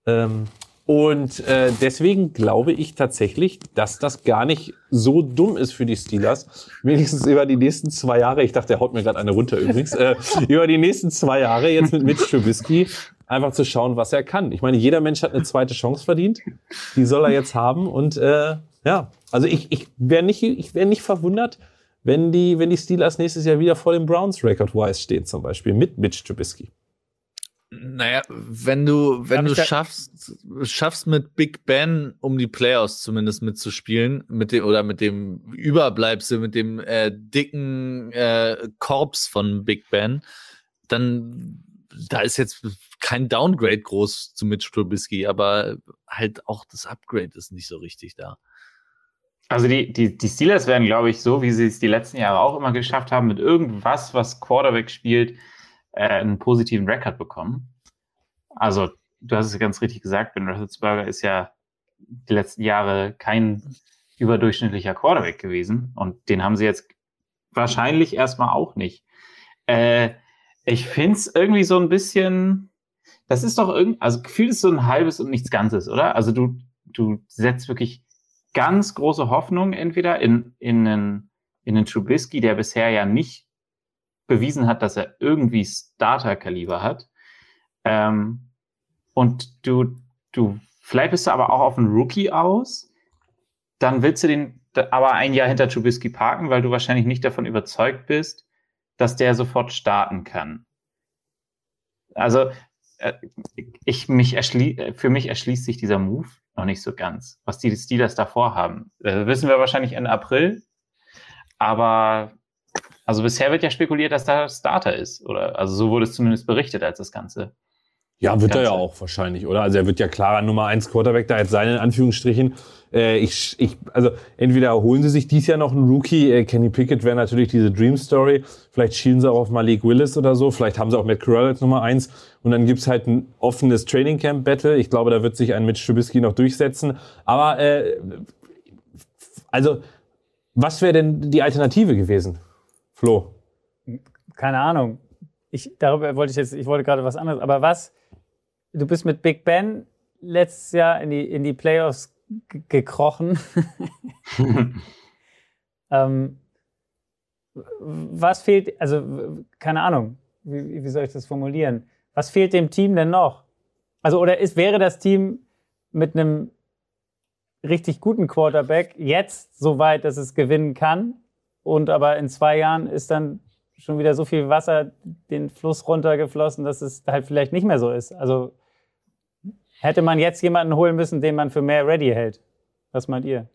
Ähm, und äh, deswegen glaube ich tatsächlich, dass das gar nicht so dumm ist für die Steelers. Wenigstens über die nächsten zwei Jahre, ich dachte, er haut mir gerade eine runter übrigens, äh, über die nächsten zwei Jahre jetzt mit Mitch Trubisky einfach zu schauen, was er kann. Ich meine, jeder Mensch hat eine zweite Chance verdient. Die soll er jetzt haben. Und äh, ja, also ich, ich wäre nicht, ich wär nicht verwundert, wenn die, wenn die Steelers nächstes Jahr wieder vor dem Browns Record-wise stehen, zum Beispiel mit Mitch Trubisky. Naja, wenn du, wenn du schaffst, schaffst mit Big Ben, um die Playoffs zumindest mitzuspielen, mit dem, oder mit dem Überbleibsel, mit dem äh, dicken äh, Korps von Big Ben, dann da ist jetzt kein Downgrade groß zu Mitch Trubisky, aber halt auch das Upgrade ist nicht so richtig da. Also die, die, die Steelers werden, glaube ich, so wie sie es die letzten Jahre auch immer geschafft haben, mit irgendwas, was Quarterback spielt, äh, einen positiven Rekord bekommen. Also, du hast es ganz richtig gesagt, Ben Roethlisberger ist ja die letzten Jahre kein überdurchschnittlicher Quarterback gewesen und den haben sie jetzt wahrscheinlich erstmal auch nicht. Äh, ich finde es irgendwie so ein bisschen, das ist doch irgendwie, also gefühlt ist so ein halbes und nichts Ganzes, oder? Also du, du setzt wirklich ganz große Hoffnung entweder in, in einen, in einen Trubisky, der bisher ja nicht bewiesen hat, dass er irgendwie Starter-Kaliber hat. Ähm, und du, du, vielleicht bist du aber auch auf einen Rookie aus, dann willst du den aber ein Jahr hinter Trubisky parken, weil du wahrscheinlich nicht davon überzeugt bist, dass der sofort starten kann. Also äh, ich mich erschlie für mich erschließt sich dieser Move noch nicht so ganz, was die Steelers davor haben. Äh, wissen wir wahrscheinlich Ende April, aber also bisher wird ja spekuliert, dass da Starter ist, oder? Also so wurde es zumindest berichtet, als das Ganze ja, wird er ja auch wahrscheinlich, oder? Also er wird ja klarer Nummer eins Quarterback da jetzt sein, in Anführungsstrichen. Äh, ich, ich, also entweder holen sie sich dies Jahr noch einen Rookie, äh, Kenny Pickett wäre natürlich diese Dream Story, vielleicht schielen sie auch auf Malik Willis oder so, vielleicht haben sie auch Matt Corral als Nummer eins und dann gibt's halt ein offenes Training Camp Battle. Ich glaube, da wird sich ein Mitch Trubisky noch durchsetzen. Aber äh, also, was wäre denn die Alternative gewesen, Flo? Keine Ahnung. Ich, darüber wollte ich jetzt, ich wollte gerade was anderes, aber was du bist mit Big Ben letztes Jahr in die, in die Playoffs gekrochen. ähm, was fehlt, also keine Ahnung, wie, wie, soll ich das formulieren? Was fehlt dem Team denn noch? Also, oder ist, wäre das Team mit einem richtig guten Quarterback jetzt so weit, dass es gewinnen kann? Und aber in zwei Jahren ist dann schon wieder so viel Wasser den Fluss runtergeflossen, dass es halt vielleicht nicht mehr so ist. Also hätte man jetzt jemanden holen müssen, den man für mehr ready hält. Was meint ihr?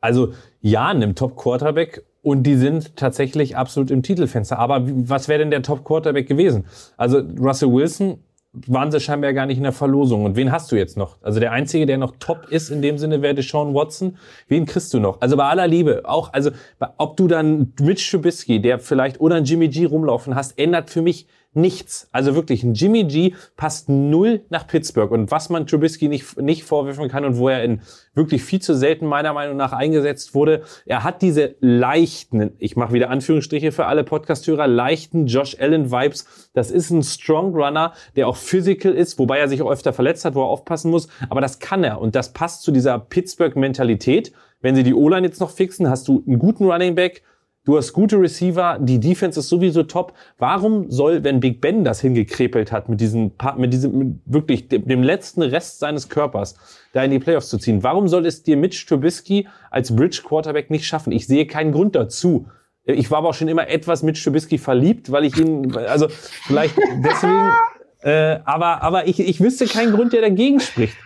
Also ja, einem Top-Quarterback und die sind tatsächlich absolut im Titelfenster. Aber was wäre denn der Top-Quarterback gewesen? Also Russell Wilson waren sie scheinbar gar nicht in der Verlosung. Und wen hast du jetzt noch? Also der Einzige, der noch top ist in dem Sinne, wäre Deshaun Watson. Wen kriegst du noch? Also bei aller Liebe, auch, also ob du dann Mitch Trubisky, der vielleicht, oder ein Jimmy G rumlaufen hast, ändert für mich nichts. Also wirklich, ein Jimmy G passt null nach Pittsburgh. Und was man Trubisky nicht, nicht vorwerfen kann und wo er in wirklich viel zu selten meiner Meinung nach eingesetzt wurde, er hat diese leichten, ich mache wieder Anführungsstriche für alle Podcasthörer, leichten Josh Allen Vibes. Das ist ein Strong Runner, der auch physical ist, wobei er sich auch öfter verletzt hat, wo er aufpassen muss. Aber das kann er und das passt zu dieser Pittsburgh-Mentalität. Wenn sie die O-Line jetzt noch fixen, hast du einen guten Running Back, Du hast gute Receiver, die Defense ist sowieso top. Warum soll, wenn Big Ben das hingekrepelt hat, mit diesem, mit diesem, mit wirklich dem, dem, letzten Rest seines Körpers, da in die Playoffs zu ziehen, warum soll es dir Mitch Trubisky als Bridge Quarterback nicht schaffen? Ich sehe keinen Grund dazu. Ich war aber auch schon immer etwas Mitch Trubisky verliebt, weil ich ihn, also vielleicht deswegen, äh, aber, aber ich, ich wüsste keinen Grund, der dagegen spricht.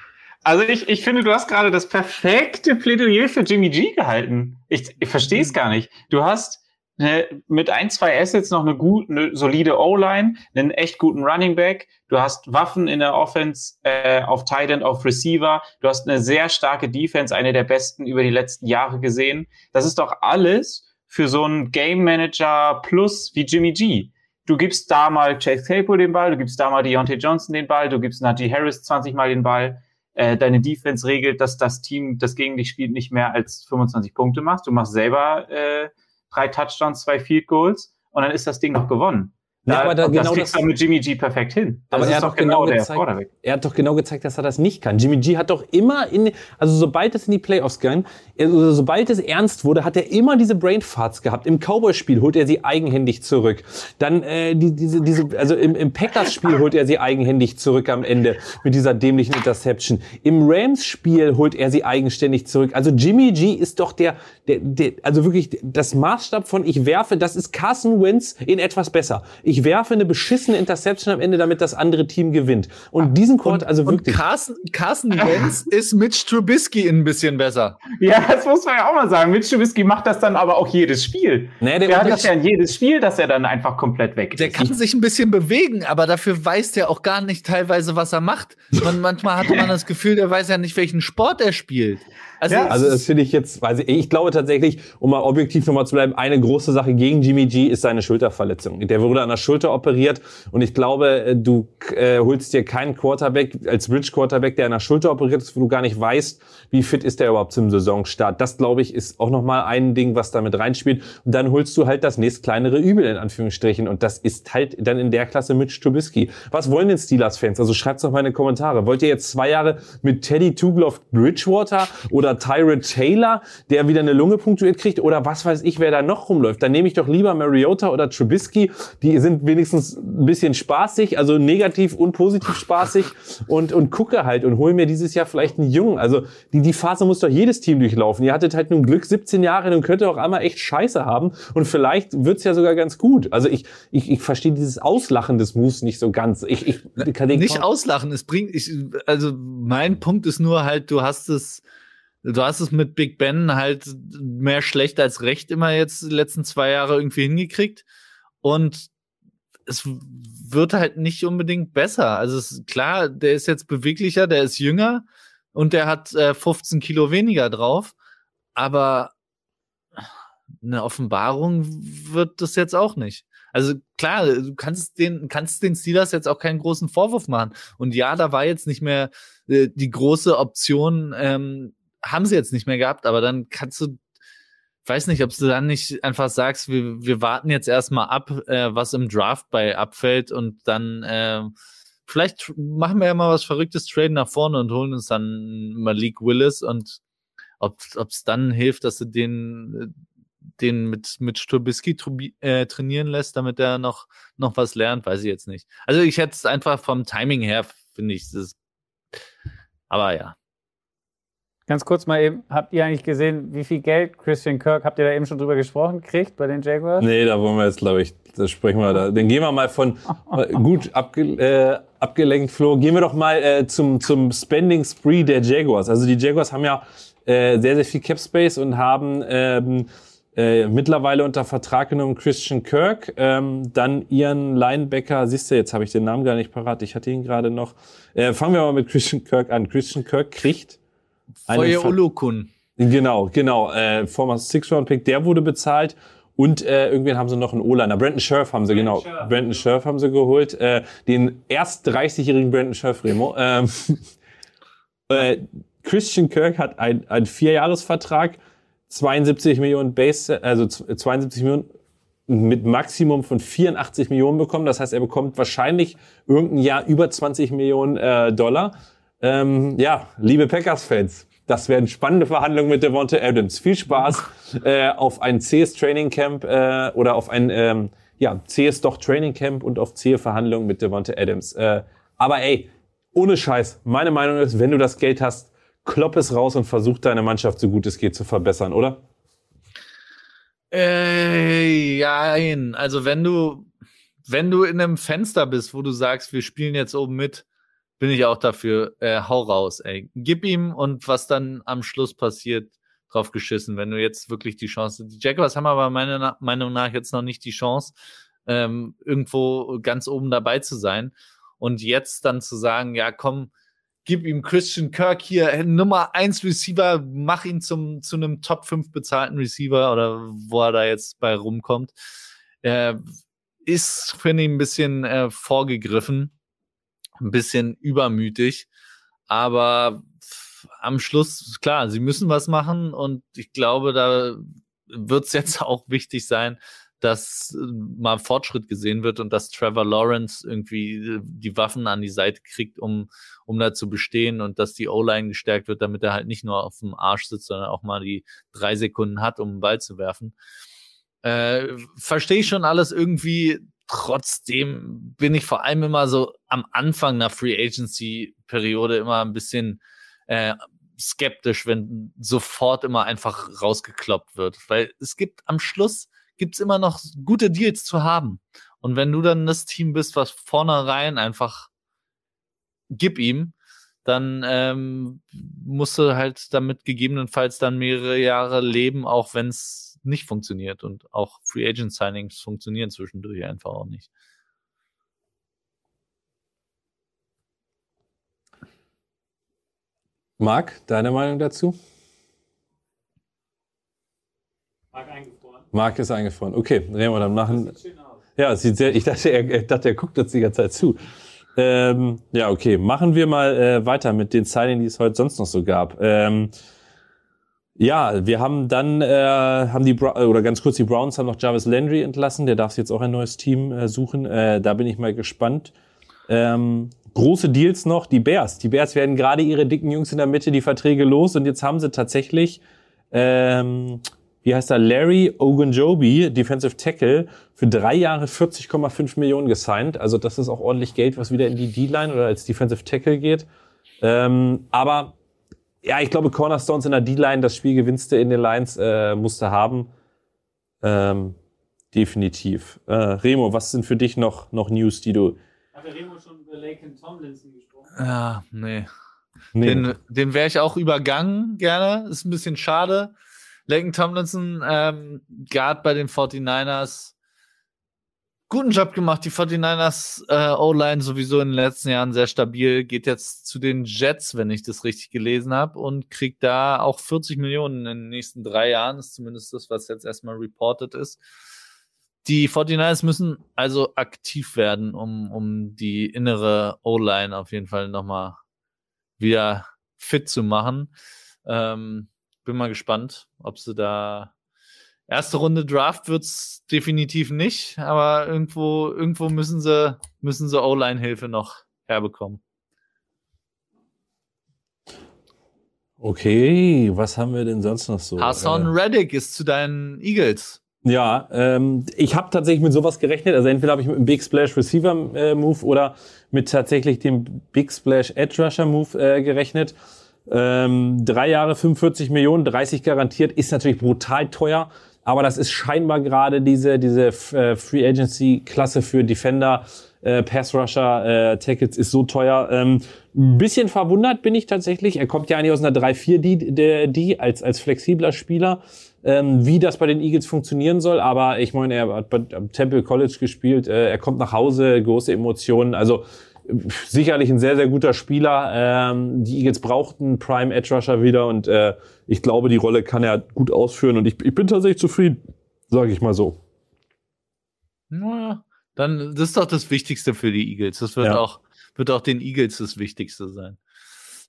Also ich, ich finde, du hast gerade das perfekte Plädoyer für Jimmy G gehalten. Ich, ich verstehe es gar nicht. Du hast eine, mit ein, zwei Assets noch eine gute, eine solide O-Line, einen echt guten Running Back. Du hast Waffen in der Offense, äh, auf Tight End, auf Receiver. Du hast eine sehr starke Defense, eine der besten über die letzten Jahre gesehen. Das ist doch alles für so einen Game Manager Plus wie Jimmy G. Du gibst da mal Chase Claypool den Ball, du gibst da mal Deontay Johnson den Ball, du gibst Najee Harris 20 Mal den Ball äh, deine Defense regelt, dass das Team, das gegen dich spielt, nicht mehr als 25 Punkte macht. Du machst selber äh, drei Touchdowns, zwei Field Goals und dann ist das Ding noch gewonnen. Ja, aber da, genau das kriegst das, mit Jimmy G perfekt hin. Das aber er hat doch genau, genau gezeigt, er hat doch genau gezeigt, dass er das nicht kann. Jimmy G hat doch immer in, also sobald es in die Playoffs ging, also sobald es ernst wurde, hat er immer diese Brainfarts gehabt. Im Cowboy-Spiel holt er sie eigenhändig zurück. Dann äh, die, diese, diese, also im, im Packers-Spiel holt er sie eigenhändig zurück am Ende mit dieser dämlichen Interception. Im Rams-Spiel holt er sie eigenständig zurück. Also Jimmy G ist doch der, der, der, also wirklich das Maßstab von ich werfe, das ist Carson Wentz in etwas besser. Ich werfe eine beschissene Interception am Ende, damit das andere Team gewinnt. Und diesen Court, also wirklich. Und Carson, Carson Wentz ist Mitch Trubisky ein bisschen besser. Ja, das muss man ja auch mal sagen. Mitch Trubisky macht das dann aber auch jedes Spiel. Nee, der, der hat das ja in jedes Spiel, dass er dann einfach komplett weg ist. Der kann sich ein bisschen bewegen, aber dafür weiß der auch gar nicht teilweise, was er macht. Und manchmal hat man das Gefühl, der weiß ja nicht, welchen Sport er spielt. Also, ja, also das finde ich jetzt, weiß ich, ich glaube tatsächlich, um mal objektiv nochmal zu bleiben, eine große Sache gegen Jimmy G ist seine Schulterverletzung. Der wurde an der Schulter operiert und ich glaube, äh, du äh, holst dir keinen Quarterback als Bridge Quarterback, der an der Schulter operiert ist, wo du gar nicht weißt, wie fit ist der überhaupt zum Saisonstart. Das glaube ich ist auch nochmal ein Ding, was damit reinspielt. Und dann holst du halt das nächst kleinere Übel in Anführungsstrichen und das ist halt dann in der Klasse Mitch Trubisky. Was wollen denn Steelers-Fans? Also schreibt's doch mal in die Kommentare. Wollt ihr jetzt zwei Jahre mit Teddy Tugloff Bridgewater oder oder Tyrod Taylor, der wieder eine Lunge punktuiert kriegt oder was weiß ich, wer da noch rumläuft. Dann nehme ich doch lieber Mariota oder Trubisky. Die sind wenigstens ein bisschen spaßig, also negativ und positiv spaßig und, und gucke halt und hole mir dieses Jahr vielleicht einen Jungen. Also die, die Phase muss doch jedes Team durchlaufen. Ihr hattet halt nun Glück 17 Jahre und könnt ihr auch einmal echt Scheiße haben und vielleicht wird's ja sogar ganz gut. Also ich, ich, ich verstehe dieses Auslachen des Moves nicht so ganz. Ich, ich kann nicht auslachen, es bringt, ich, also mein Punkt ist nur halt, du hast es, du hast es mit Big Ben halt mehr schlecht als recht immer jetzt die letzten zwei Jahre irgendwie hingekriegt. Und es wird halt nicht unbedingt besser. Also es klar, der ist jetzt beweglicher, der ist jünger und der hat äh, 15 Kilo weniger drauf. Aber eine Offenbarung wird das jetzt auch nicht. Also klar, du kannst den, kannst den Steelers jetzt auch keinen großen Vorwurf machen. Und ja, da war jetzt nicht mehr äh, die große Option, ähm, haben sie jetzt nicht mehr gehabt, aber dann kannst du, weiß nicht, ob du dann nicht einfach sagst, wir, wir warten jetzt erstmal ab, äh, was im Draft bei abfällt und dann äh, vielleicht machen wir ja mal was Verrücktes, traden nach vorne und holen uns dann Malik Willis und ob es dann hilft, dass du den den mit mit Stubisky äh, trainieren lässt, damit er noch noch was lernt, weiß ich jetzt nicht. Also ich hätte es einfach vom Timing her finde ich das aber ja. Ganz kurz mal eben, habt ihr eigentlich gesehen, wie viel Geld Christian Kirk, habt ihr da eben schon drüber gesprochen, kriegt bei den Jaguars? Nee, da wollen wir jetzt, glaube ich, da sprechen wir da. Dann gehen wir mal von, gut abge, äh, abgelenkt, Flo, gehen wir doch mal äh, zum, zum Spending Spree der Jaguars. Also die Jaguars haben ja äh, sehr, sehr viel Cap Space und haben ähm, äh, mittlerweile unter Vertrag genommen Christian Kirk, ähm, dann ihren Linebacker, siehst du, jetzt habe ich den Namen gar nicht parat, ich hatte ihn gerade noch. Äh, fangen wir mal mit Christian Kirk an. Christian Kirk kriegt Feuer Olokun. Genau, genau. Äh, former Six-Round-Pick, der wurde bezahlt. Und äh, irgendwen haben sie noch einen O-Liner. Brandon Scherf haben sie, Brandon genau. Scherf. Brandon Scherf haben sie geholt. Äh, den erst 30-jährigen Brandon Scherf, Remo. Ähm, äh, Christian Kirk hat einen ein Vierjahresvertrag, 72 Millionen Base, also 72 Millionen mit Maximum von 84 Millionen bekommen. Das heißt, er bekommt wahrscheinlich irgendein Jahr über 20 Millionen äh, Dollar. Ähm, ja, liebe Packers-Fans, das werden spannende Verhandlungen mit Devonta Adams. Viel Spaß äh, auf ein CS Training Camp äh, oder auf ein ähm, ja, CS doch Training Camp und auf zähe Verhandlungen mit Devonta Adams. Äh, aber ey, ohne Scheiß, meine Meinung ist, wenn du das Geld hast, klopp es raus und versuch deine Mannschaft so gut es geht zu verbessern, oder? Äh, ja, also wenn du wenn du in einem Fenster bist, wo du sagst, wir spielen jetzt oben mit, bin ich auch dafür, äh, hau raus, ey. Gib ihm und was dann am Schluss passiert, drauf geschissen, wenn du jetzt wirklich die Chance. Die Jaguars haben aber meiner Meinung nach jetzt noch nicht die Chance, ähm, irgendwo ganz oben dabei zu sein. Und jetzt dann zu sagen, ja, komm, gib ihm Christian Kirk hier, äh, Nummer eins Receiver, mach ihn zum, zu einem Top 5 bezahlten Receiver oder wo er da jetzt bei rumkommt, äh, ist, finde ich, ein bisschen äh, vorgegriffen ein bisschen übermütig. Aber am Schluss, klar, sie müssen was machen und ich glaube, da wird es jetzt auch wichtig sein, dass äh, mal Fortschritt gesehen wird und dass Trevor Lawrence irgendwie äh, die Waffen an die Seite kriegt, um, um da zu bestehen und dass die O-Line gestärkt wird, damit er halt nicht nur auf dem Arsch sitzt, sondern auch mal die drei Sekunden hat, um einen Ball zu werfen. Äh, Verstehe ich schon alles irgendwie trotzdem bin ich vor allem immer so am Anfang einer Free Agency Periode immer ein bisschen äh, skeptisch, wenn sofort immer einfach rausgekloppt wird, weil es gibt am Schluss gibt's immer noch gute Deals zu haben. Und wenn du dann das Team bist, was vornherein einfach gib ihm, dann ähm, musst du halt damit gegebenenfalls dann mehrere Jahre leben, auch wenn es nicht funktioniert und auch Free Agent Signings funktionieren zwischendurch einfach auch nicht. Marc, deine Meinung dazu? Marc eingefroren. Marc ist eingefroren. Okay, Remo, dann machen. Das sieht schön aus. Ja, sieht sehr, ich dachte, er, er dachte, er guckt uns die ganze Zeit zu. Ähm, ja, okay, machen wir mal äh, weiter mit den Signings, die es heute sonst noch so gab. Ähm, ja, wir haben dann, äh, haben die, Bra oder ganz kurz, die Browns haben noch Jarvis Landry entlassen, der darf jetzt auch ein neues Team äh, suchen, äh, da bin ich mal gespannt. Ähm, große Deals noch, die Bears. Die Bears werden gerade ihre dicken Jungs in der Mitte die Verträge los und jetzt haben sie tatsächlich, ähm, wie heißt er, Larry Ogunjobi, Defensive Tackle, für drei Jahre 40,5 Millionen gesigned. Also das ist auch ordentlich Geld, was wieder in die D-Line oder als Defensive Tackle geht. Ähm, aber ja, ich glaube, Cornerstones in der D-Line, das Spiel gewinnst du in den Lines, äh, musst du haben. Ähm, definitiv. Äh, Remo, was sind für dich noch, noch News, die du. Hat der Remo schon über Laken Tomlinson gesprochen? Ja, nee. nee. Den, den wäre ich auch übergangen, gerne. Ist ein bisschen schade. Laken Tomlinson, ähm, Guard bei den 49ers, guten Job gemacht. Die 49ers äh, O-Line sowieso in den letzten Jahren sehr stabil. Geht jetzt zu den Jets, wenn ich das richtig gelesen habe, und kriegt da auch 40 Millionen in den nächsten drei Jahren. Ist zumindest das, was jetzt erstmal reported ist. Die 49ers müssen also aktiv werden, um, um die innere O-Line auf jeden Fall nochmal wieder fit zu machen. Ähm, bin mal gespannt, ob sie da Erste Runde Draft wird's definitiv nicht, aber irgendwo, irgendwo müssen sie, müssen sie O-Line-Hilfe noch herbekommen. Okay, was haben wir denn sonst noch so? Hassan äh, Reddick ist zu deinen Eagles. Ja, ähm, ich habe tatsächlich mit sowas gerechnet. Also entweder habe ich mit einem Big Splash Receiver äh, Move oder mit tatsächlich dem Big Splash Edge Rusher Move äh, gerechnet. Ähm, drei Jahre 45 Millionen, 30 garantiert, ist natürlich brutal teuer. Aber das ist scheinbar gerade diese, diese äh, Free Agency Klasse für Defender, äh, Pass Rusher, äh, Tackles ist so teuer. Ähm, ein bisschen verwundert bin ich tatsächlich. Er kommt ja eigentlich aus einer 3-4 die, als, als flexibler Spieler, ähm, wie das bei den Eagles funktionieren soll. Aber ich meine, er hat am Temple College gespielt, äh, er kommt nach Hause, große Emotionen. Also sicherlich ein sehr, sehr guter Spieler. Ähm, die Eagles brauchten Prime Edge Rusher wieder und äh, ich glaube, die Rolle kann er gut ausführen und ich, ich bin tatsächlich zufrieden, sage ich mal so. Naja, dann das ist doch das Wichtigste für die Eagles. Das wird ja. auch wird auch den Eagles das Wichtigste sein.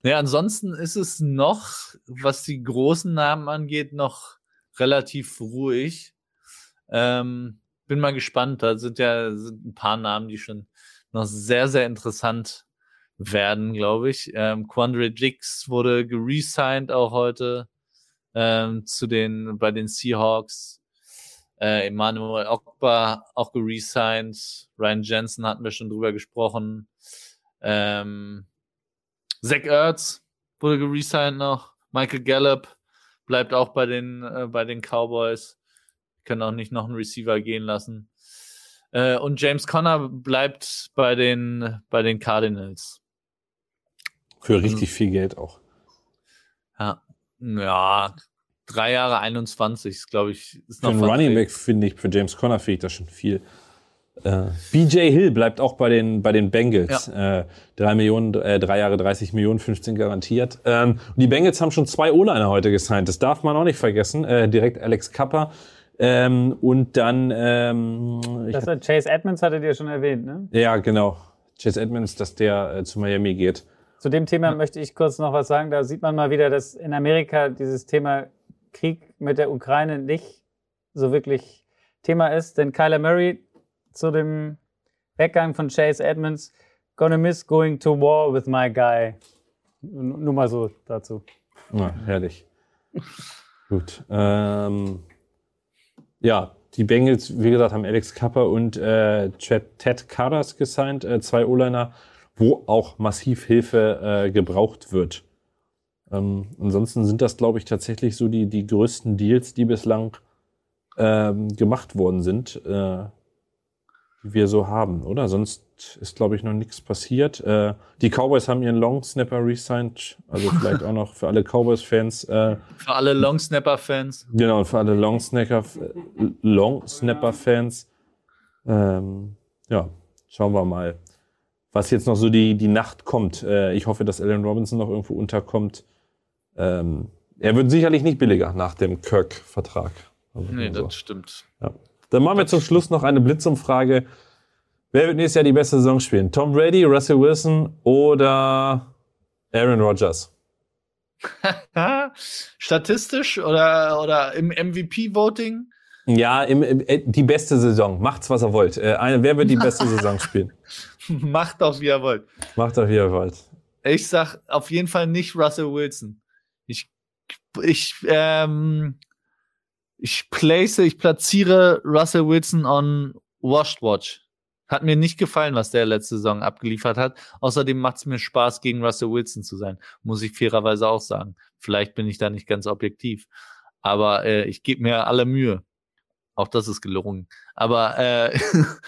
Naja, ansonsten ist es noch, was die großen Namen angeht, noch relativ ruhig. Ähm, bin mal gespannt. Da sind ja sind ein paar Namen, die schon noch sehr, sehr interessant werden, glaube ich. Ähm, Quandre Dix wurde geresigned auch heute ähm, zu den bei den Seahawks. Äh, Emmanuel Ogba auch geresigned. Ryan Jensen hatten wir schon drüber gesprochen. Ähm, Zach Ertz wurde geresigned noch. Michael Gallup bleibt auch bei den äh, bei den Cowboys. Können auch nicht noch einen Receiver gehen lassen. Äh, und James Conner bleibt bei den, bei den Cardinals. Für also richtig viel Geld auch. Ja, ja drei Jahre 21, ist, glaube ich, ist Für einen Running Back finde ich, für James Conner finde ich das schon viel. Äh, BJ Hill bleibt auch bei den, bei den Bengals. Ja. Äh, drei Millionen, äh, drei Jahre 30 Millionen, 15 garantiert. Ähm, und die Bengals haben schon zwei O-Liner heute gesigned. Das darf man auch nicht vergessen. Äh, direkt Alex Kappa ähm, und dann. Ähm, das hat Chase Edmonds hattet ihr schon erwähnt, ne? Ja, genau. Chase Edmonds, dass der äh, zu Miami geht. Zu dem Thema möchte ich kurz noch was sagen. Da sieht man mal wieder, dass in Amerika dieses Thema Krieg mit der Ukraine nicht so wirklich Thema ist. Denn Kyler Murray zu dem Weggang von Chase Edmonds, gonna miss going to war with my guy. Nur mal so dazu. Ja, herrlich. Gut. Ähm, ja, die Bengals, wie gesagt, haben Alex Kapper und äh, Ted Carras gesigned, äh, zwei O-Liner, wo auch massiv Hilfe äh, gebraucht wird. Ähm, ansonsten sind das, glaube ich, tatsächlich so die, die größten Deals, die bislang ähm, gemacht worden sind. Äh, wir so haben, oder? Sonst ist, glaube ich, noch nichts passiert. Äh, die Cowboys haben ihren Long Snapper resigned, also vielleicht auch noch für alle Cowboys-Fans. Äh, für alle Long Snapper-Fans. Genau, für alle Long Snapper, Long Snapper-Fans. Ähm, ja, schauen wir mal, was jetzt noch so die, die Nacht kommt. Äh, ich hoffe, dass Alan Robinson noch irgendwo unterkommt. Ähm, er wird sicherlich nicht billiger nach dem Kirk-Vertrag. Also nee, so. das stimmt. Ja. Dann machen wir zum Schluss noch eine Blitzumfrage. Wer wird nächstes Jahr die beste Saison spielen? Tom Brady, Russell Wilson oder Aaron Rodgers? Statistisch oder, oder im MVP-Voting? Ja, im, im, äh, die beste Saison. Macht's, was ihr wollt. Äh, wer wird die beste Saison spielen? Macht doch, wie ihr wollt. Macht doch, wie ihr wollt. Ich sag auf jeden Fall nicht Russell Wilson. Ich, ich, ähm, ich place, ich platziere Russell Wilson on Washed Watch. Hat mir nicht gefallen, was der letzte Saison abgeliefert hat. Außerdem macht es mir Spaß, gegen Russell Wilson zu sein. Muss ich fairerweise auch sagen. Vielleicht bin ich da nicht ganz objektiv. Aber äh, ich gebe mir alle Mühe. Auch das ist gelungen. Aber äh,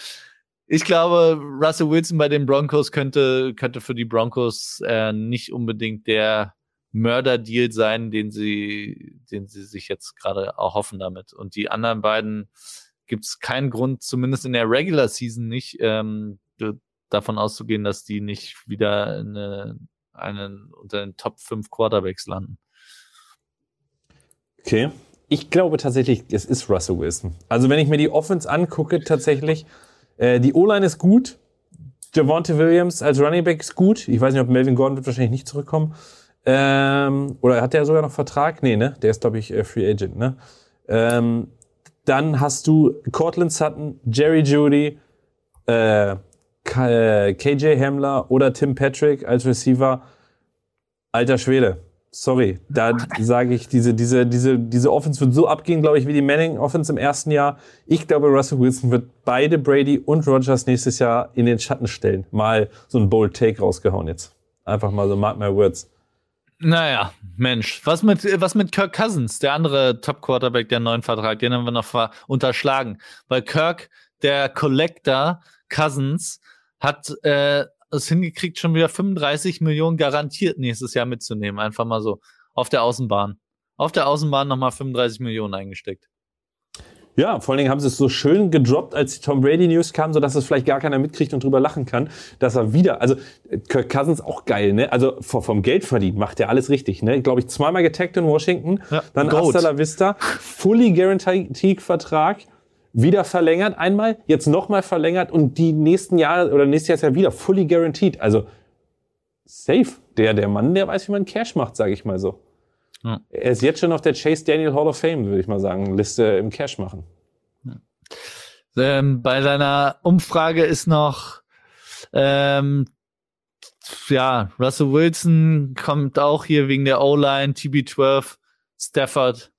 ich glaube, Russell Wilson bei den Broncos könnte, könnte für die Broncos äh, nicht unbedingt der Mörderdeal sein, den sie, den sie sich jetzt gerade erhoffen damit. Und die anderen beiden gibt es keinen Grund, zumindest in der Regular Season nicht, ähm, davon auszugehen, dass die nicht wieder eine, einen, unter den Top 5 Quarterbacks landen. Okay. Ich glaube tatsächlich, es ist Russell Wilson. Also wenn ich mir die Offense angucke, tatsächlich, äh, die O-Line ist gut. Javante Williams als Running Back ist gut. Ich weiß nicht, ob Melvin Gordon wird wahrscheinlich nicht zurückkommen. Ähm, oder hat der sogar noch Vertrag? Nee, ne? Der ist, glaube ich, äh, Free Agent, ne? Ähm, dann hast du Cortland Sutton, Jerry Judy, äh, KJ äh, Hamler oder Tim Patrick als Receiver. Alter Schwede. Sorry, da sage ich, diese, diese, diese, diese Offense wird so abgehen, glaube ich, wie die Manning Offense im ersten Jahr. Ich glaube, Russell Wilson wird beide Brady und Rogers nächstes Jahr in den Schatten stellen. Mal so ein bold Take rausgehauen jetzt. Einfach mal so, mark my words. Naja, Mensch, was mit, was mit Kirk Cousins, der andere Top-Quarterback, der neuen Vertrag, den haben wir noch unterschlagen. Weil Kirk, der Collector Cousins, hat äh, es hingekriegt, schon wieder 35 Millionen garantiert nächstes Jahr mitzunehmen. Einfach mal so auf der Außenbahn. Auf der Außenbahn nochmal 35 Millionen eingesteckt. Ja, vor allen Dingen haben sie es so schön gedroppt, als die Tom Brady News kam, sodass es vielleicht gar keiner mitkriegt und drüber lachen kann, dass er wieder, also Kirk Cousins auch geil, ne? Also vom Geld verdient macht er alles richtig, ne? Glaube ich, zweimal getaggt in Washington, ja, dann Goat. hasta la vista, fully guaranteed Vertrag, wieder verlängert einmal, jetzt nochmal verlängert und die nächsten Jahre oder nächstes Jahr ist ja wieder fully guaranteed. Also safe. Der, der Mann, der weiß, wie man Cash macht, sage ich mal so. Ja. Er ist jetzt schon auf der Chase Daniel Hall of Fame, würde ich mal sagen, Liste im Cash machen. Ja. Ähm, bei deiner Umfrage ist noch, ähm, ja, Russell Wilson kommt auch hier wegen der O-Line, TB12, Stafford,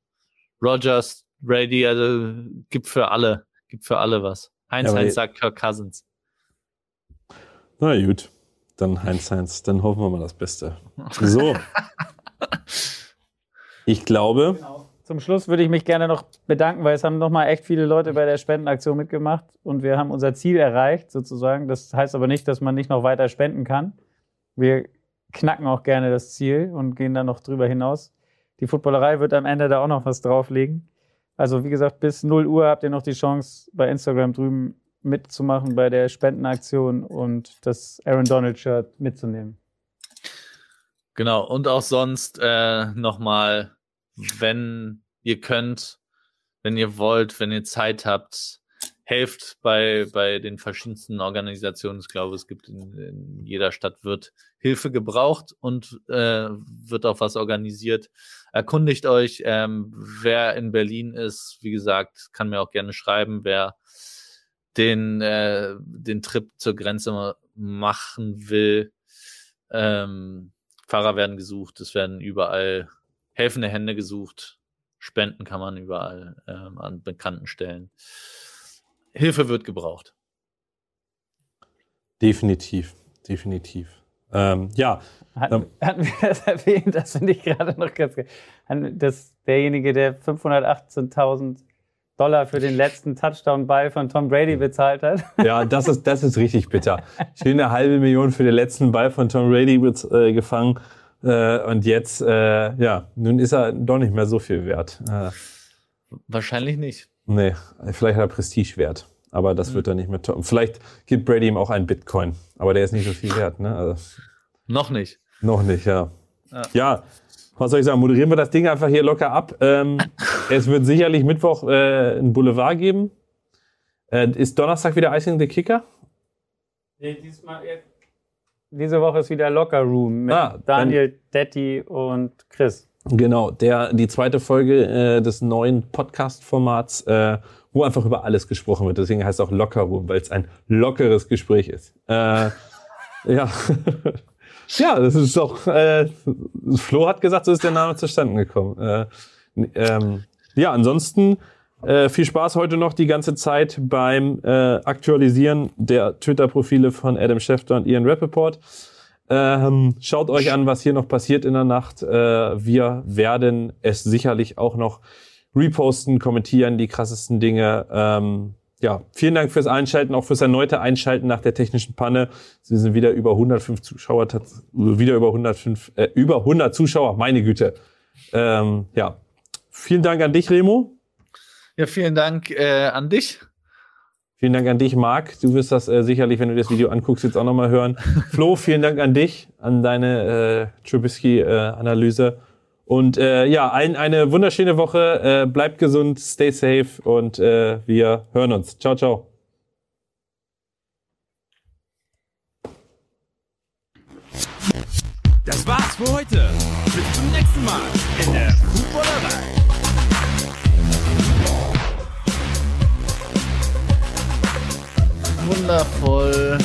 Rogers, Brady, also gibt für alle, gibt für alle was. Heinz ja, Heinz sagt Kirk Cousins. Na gut, dann Heinz Heinz, dann hoffen wir mal das Beste. So. Ich glaube. Genau. Zum Schluss würde ich mich gerne noch bedanken, weil es haben nochmal echt viele Leute bei der Spendenaktion mitgemacht und wir haben unser Ziel erreicht, sozusagen. Das heißt aber nicht, dass man nicht noch weiter spenden kann. Wir knacken auch gerne das Ziel und gehen dann noch drüber hinaus. Die Footballerei wird am Ende da auch noch was drauflegen. Also wie gesagt, bis 0 Uhr habt ihr noch die Chance, bei Instagram drüben mitzumachen bei der Spendenaktion und das Aaron Donald Shirt mitzunehmen. Genau, und auch sonst äh, nochmal, wenn ihr könnt, wenn ihr wollt, wenn ihr Zeit habt, helft bei, bei den verschiedensten Organisationen. Ich glaube, es gibt in, in jeder Stadt wird Hilfe gebraucht und äh, wird auch was organisiert. Erkundigt euch, ähm, wer in Berlin ist. Wie gesagt, kann mir auch gerne schreiben, wer den, äh, den Trip zur Grenze machen will. Ähm, Fahrer werden gesucht, es werden überall helfende Hände gesucht, Spenden kann man überall ähm, an bekannten Stellen. Hilfe wird gebraucht. Definitiv, definitiv. Ähm, ja. Hatten, ähm, hatten, wir das erwähnt? Das finde ich gerade noch ganz geil. Dass derjenige, der 518.000 Dollar für den letzten Touchdown-Ball von Tom Brady bezahlt hat. Ja, das ist, das ist richtig bitter. Schön eine halbe Million für den letzten Ball von Tom Brady äh, gefangen. Äh, und jetzt, äh, ja, nun ist er doch nicht mehr so viel wert. Äh, Wahrscheinlich nicht. Nee, vielleicht hat er Prestigewert. Aber das mhm. wird er nicht mehr toppen. Vielleicht gibt Brady ihm auch einen Bitcoin. Aber der ist nicht so viel wert, ne? Also, noch nicht. Noch nicht, ja. ja. ja was soll ich sagen, moderieren wir das Ding einfach hier locker ab. Ähm, es wird sicherlich Mittwoch äh, ein Boulevard geben. Äh, ist Donnerstag wieder Icing the Kicker? Nee, diesmal, diese Woche ist wieder Locker Room mit ah, Daniel, Detti und Chris. Genau, der, die zweite Folge äh, des neuen Podcast-Formats, äh, wo einfach über alles gesprochen wird. Deswegen heißt es auch Locker Room, weil es ein lockeres Gespräch ist. Äh, ja. Ja, das ist doch. Äh, Flo hat gesagt, so ist der Name zustande gekommen. Äh, ähm, ja, ansonsten äh, viel Spaß heute noch die ganze Zeit beim äh, Aktualisieren der Twitter-Profile von Adam Schefter und Ian Rappaport. Ähm, schaut euch an, was hier noch passiert in der Nacht. Äh, wir werden es sicherlich auch noch reposten, kommentieren, die krassesten Dinge. Ähm, ja, vielen Dank fürs Einschalten, auch fürs erneute Einschalten nach der technischen Panne. Sie sind wieder über 105 Zuschauer, wieder über 105, äh, über 100 Zuschauer, meine Güte. Ähm, ja, vielen Dank an dich, Remo. Ja, vielen Dank äh, an dich. Vielen Dank an dich, Marc. Du wirst das äh, sicherlich, wenn du das Video anguckst, jetzt auch nochmal hören. Flo, vielen Dank an dich, an deine äh, Trubisky-Analyse. Äh, und äh, ja, allen eine wunderschöne Woche. Äh, bleibt gesund, stay safe und äh, wir hören uns. Ciao, ciao. Das war's für heute. Bis zum nächsten Mal in der Fußballerei. Wundervoll.